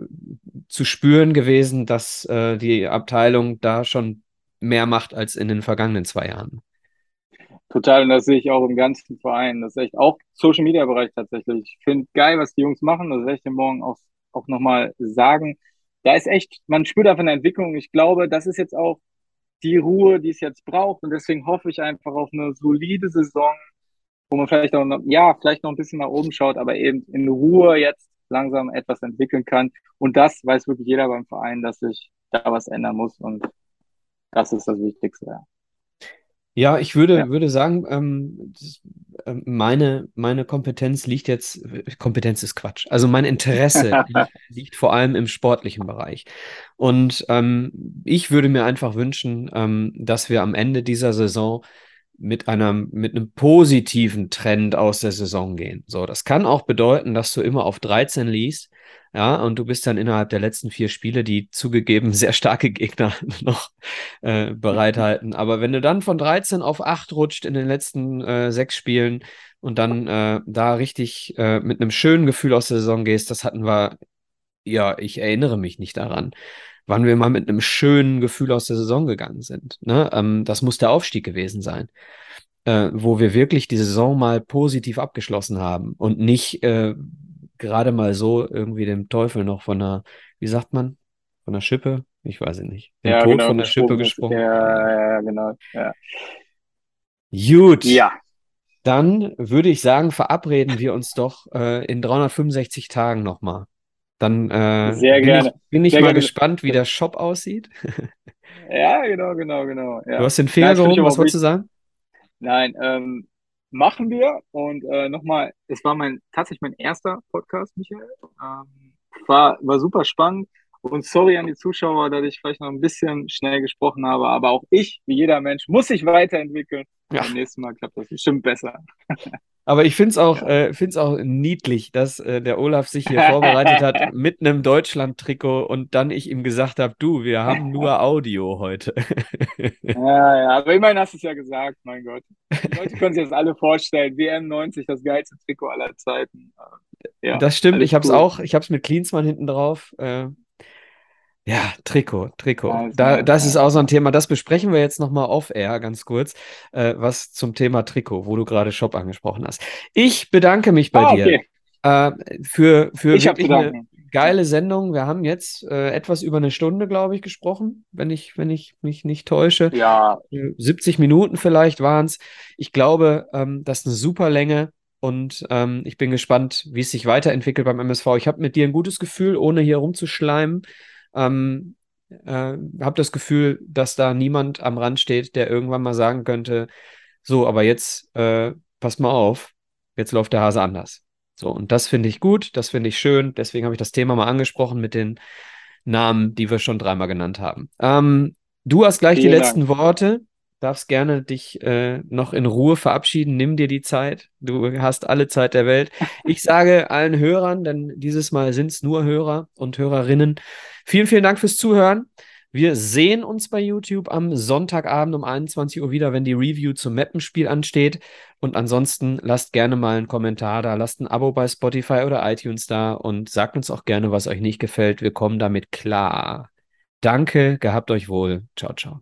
zu spüren gewesen, dass äh, die Abteilung da schon mehr macht als in den vergangenen zwei Jahren. Total, und das sehe ich auch im ganzen Verein. Das ist echt auch Social Media Bereich tatsächlich. Ich finde geil, was die Jungs machen. Das werde ich dir morgen auch, auch nochmal sagen. Da ist echt, man spürt einfach eine Entwicklung. Ich glaube, das ist jetzt auch die Ruhe, die es jetzt braucht. Und deswegen hoffe ich einfach auf eine solide Saison, wo man vielleicht auch noch, ja, vielleicht noch ein bisschen nach oben schaut, aber eben in Ruhe jetzt langsam etwas entwickeln kann. Und das weiß wirklich jeder beim Verein, dass sich da was ändern muss. Und das ist das Wichtigste. Ja. Ja, ich würde, ja. würde sagen, ähm, das, äh, meine, meine Kompetenz liegt jetzt, Kompetenz ist Quatsch. Also mein Interesse liegt, liegt, vor allem im sportlichen Bereich. Und ähm, ich würde mir einfach wünschen, ähm, dass wir am Ende dieser Saison mit einer, mit einem positiven Trend aus der Saison gehen. So, das kann auch bedeuten, dass du immer auf 13 liest, ja, und du bist dann innerhalb der letzten vier Spiele, die zugegeben sehr starke Gegner noch äh, bereithalten. Aber wenn du dann von 13 auf 8 rutscht in den letzten äh, sechs Spielen und dann äh, da richtig äh, mit einem schönen Gefühl aus der Saison gehst, das hatten wir, ja, ich erinnere mich nicht daran wann wir mal mit einem schönen Gefühl aus der Saison gegangen sind. Ne? Ähm, das muss der Aufstieg gewesen sein, äh, wo wir wirklich die Saison mal positiv abgeschlossen haben und nicht äh, gerade mal so irgendwie dem Teufel noch von der, wie sagt man, von der Schippe? Ich weiß es nicht. Den ja, Tod genau, von der Schippe gesprungen. Ja, ja, genau. Ja. Gut. Ja. Dann würde ich sagen, verabreden wir uns doch äh, in 365 Tagen nochmal. Dann äh, Sehr bin gerne. ich, bin ich mal gerne. gespannt, wie der Shop aussieht. Ja, genau, genau, genau. Du Ja. hast den ich gehoben, was wolltest du sagen? Nein, ähm, machen wir. Und äh, nochmal, es war mein tatsächlich mein erster Podcast, Michael. Ähm, war, war super spannend. Und sorry an die Zuschauer, dass ich vielleicht noch ein bisschen schnell gesprochen habe, aber auch ich, wie jeder Mensch, muss sich weiterentwickeln. Ja. beim nächsten Mal klappt das bestimmt besser. Aber ich finde es auch, Ja. äh, find's auch niedlich, dass äh, der Olaf sich hier vorbereitet hat mit einem Deutschland-Trikot und dann ich ihm gesagt habe, du, wir haben nur Audio heute. Ja, ja, aber immerhin hast du es ja gesagt, mein Gott. Die Leute können sich das alle vorstellen. WM 90, das geilste Trikot aller Zeiten. Ja, Das stimmt, ich habe es auch, ich habe es mit Klinsmann hinten drauf. Äh, ja, Trikot, Trikot. Da, das ist auch so ein. Thema, das besprechen wir jetzt nochmal off-air, ganz kurz, äh, was zum Thema Trikot, wo du gerade Shop angesprochen hast. Ich bedanke mich bei Ah, dir okay. äh, für, für Ich wirklich eine geile Sendung. Wir haben jetzt äh, etwas über eine Stunde, glaube ich, gesprochen, wenn ich, wenn ich mich nicht täusche. Ja, Äh, 70 Minuten vielleicht waren es. Ich glaube, ähm, das ist eine super Länge und ähm, ich bin gespannt, wie es sich weiterentwickelt beim MSV. Ich habe mit dir ein gutes Gefühl, ohne hier rumzuschleimen. Ähm, äh, habe das Gefühl, dass da niemand am Rand steht, der irgendwann mal sagen könnte, so, aber jetzt äh, passt mal auf, jetzt läuft der Hase anders. So, und das finde ich gut, das finde ich schön. Deswegen habe ich das Thema mal angesprochen mit den Namen, die wir schon dreimal genannt haben. Ähm, du hast gleich die vielen letzten Dank. Worte. Darfst gerne dich äh, noch in Ruhe verabschieden. Nimm dir die Zeit. Du hast alle Zeit der Welt. Ich sage allen Hörern, denn dieses Mal sind es nur Hörer und Hörerinnen, vielen, vielen Dank fürs Zuhören. Wir sehen uns bei YouTube am Sonntagabend um 21 Uhr wieder, wenn die Review zum Mappenspiel ansteht. Und ansonsten lasst gerne mal einen Kommentar da, lasst ein Abo bei Spotify oder iTunes da und sagt uns auch gerne, was euch nicht gefällt. Wir kommen damit klar. Danke, gehabt euch wohl. Ciao, ciao.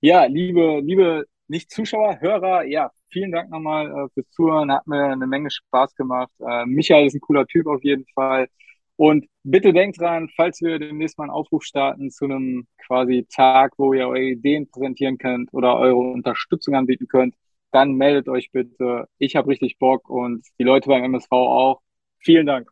Ja, liebe, liebe Nicht-Zuschauer, Hörer, ja, vielen Dank nochmal äh, fürs Zuhören. Hat mir eine Menge Spaß gemacht. Äh, Michael ist ein cooler Typ auf jeden Fall. Und bitte denkt dran, falls wir demnächst mal einen Aufruf starten zu einem quasi Tag, wo ihr eure Ideen präsentieren könnt oder eure Unterstützung anbieten könnt, dann meldet euch bitte. Ich habe richtig Bock und die Leute beim MSV auch. Vielen Dank.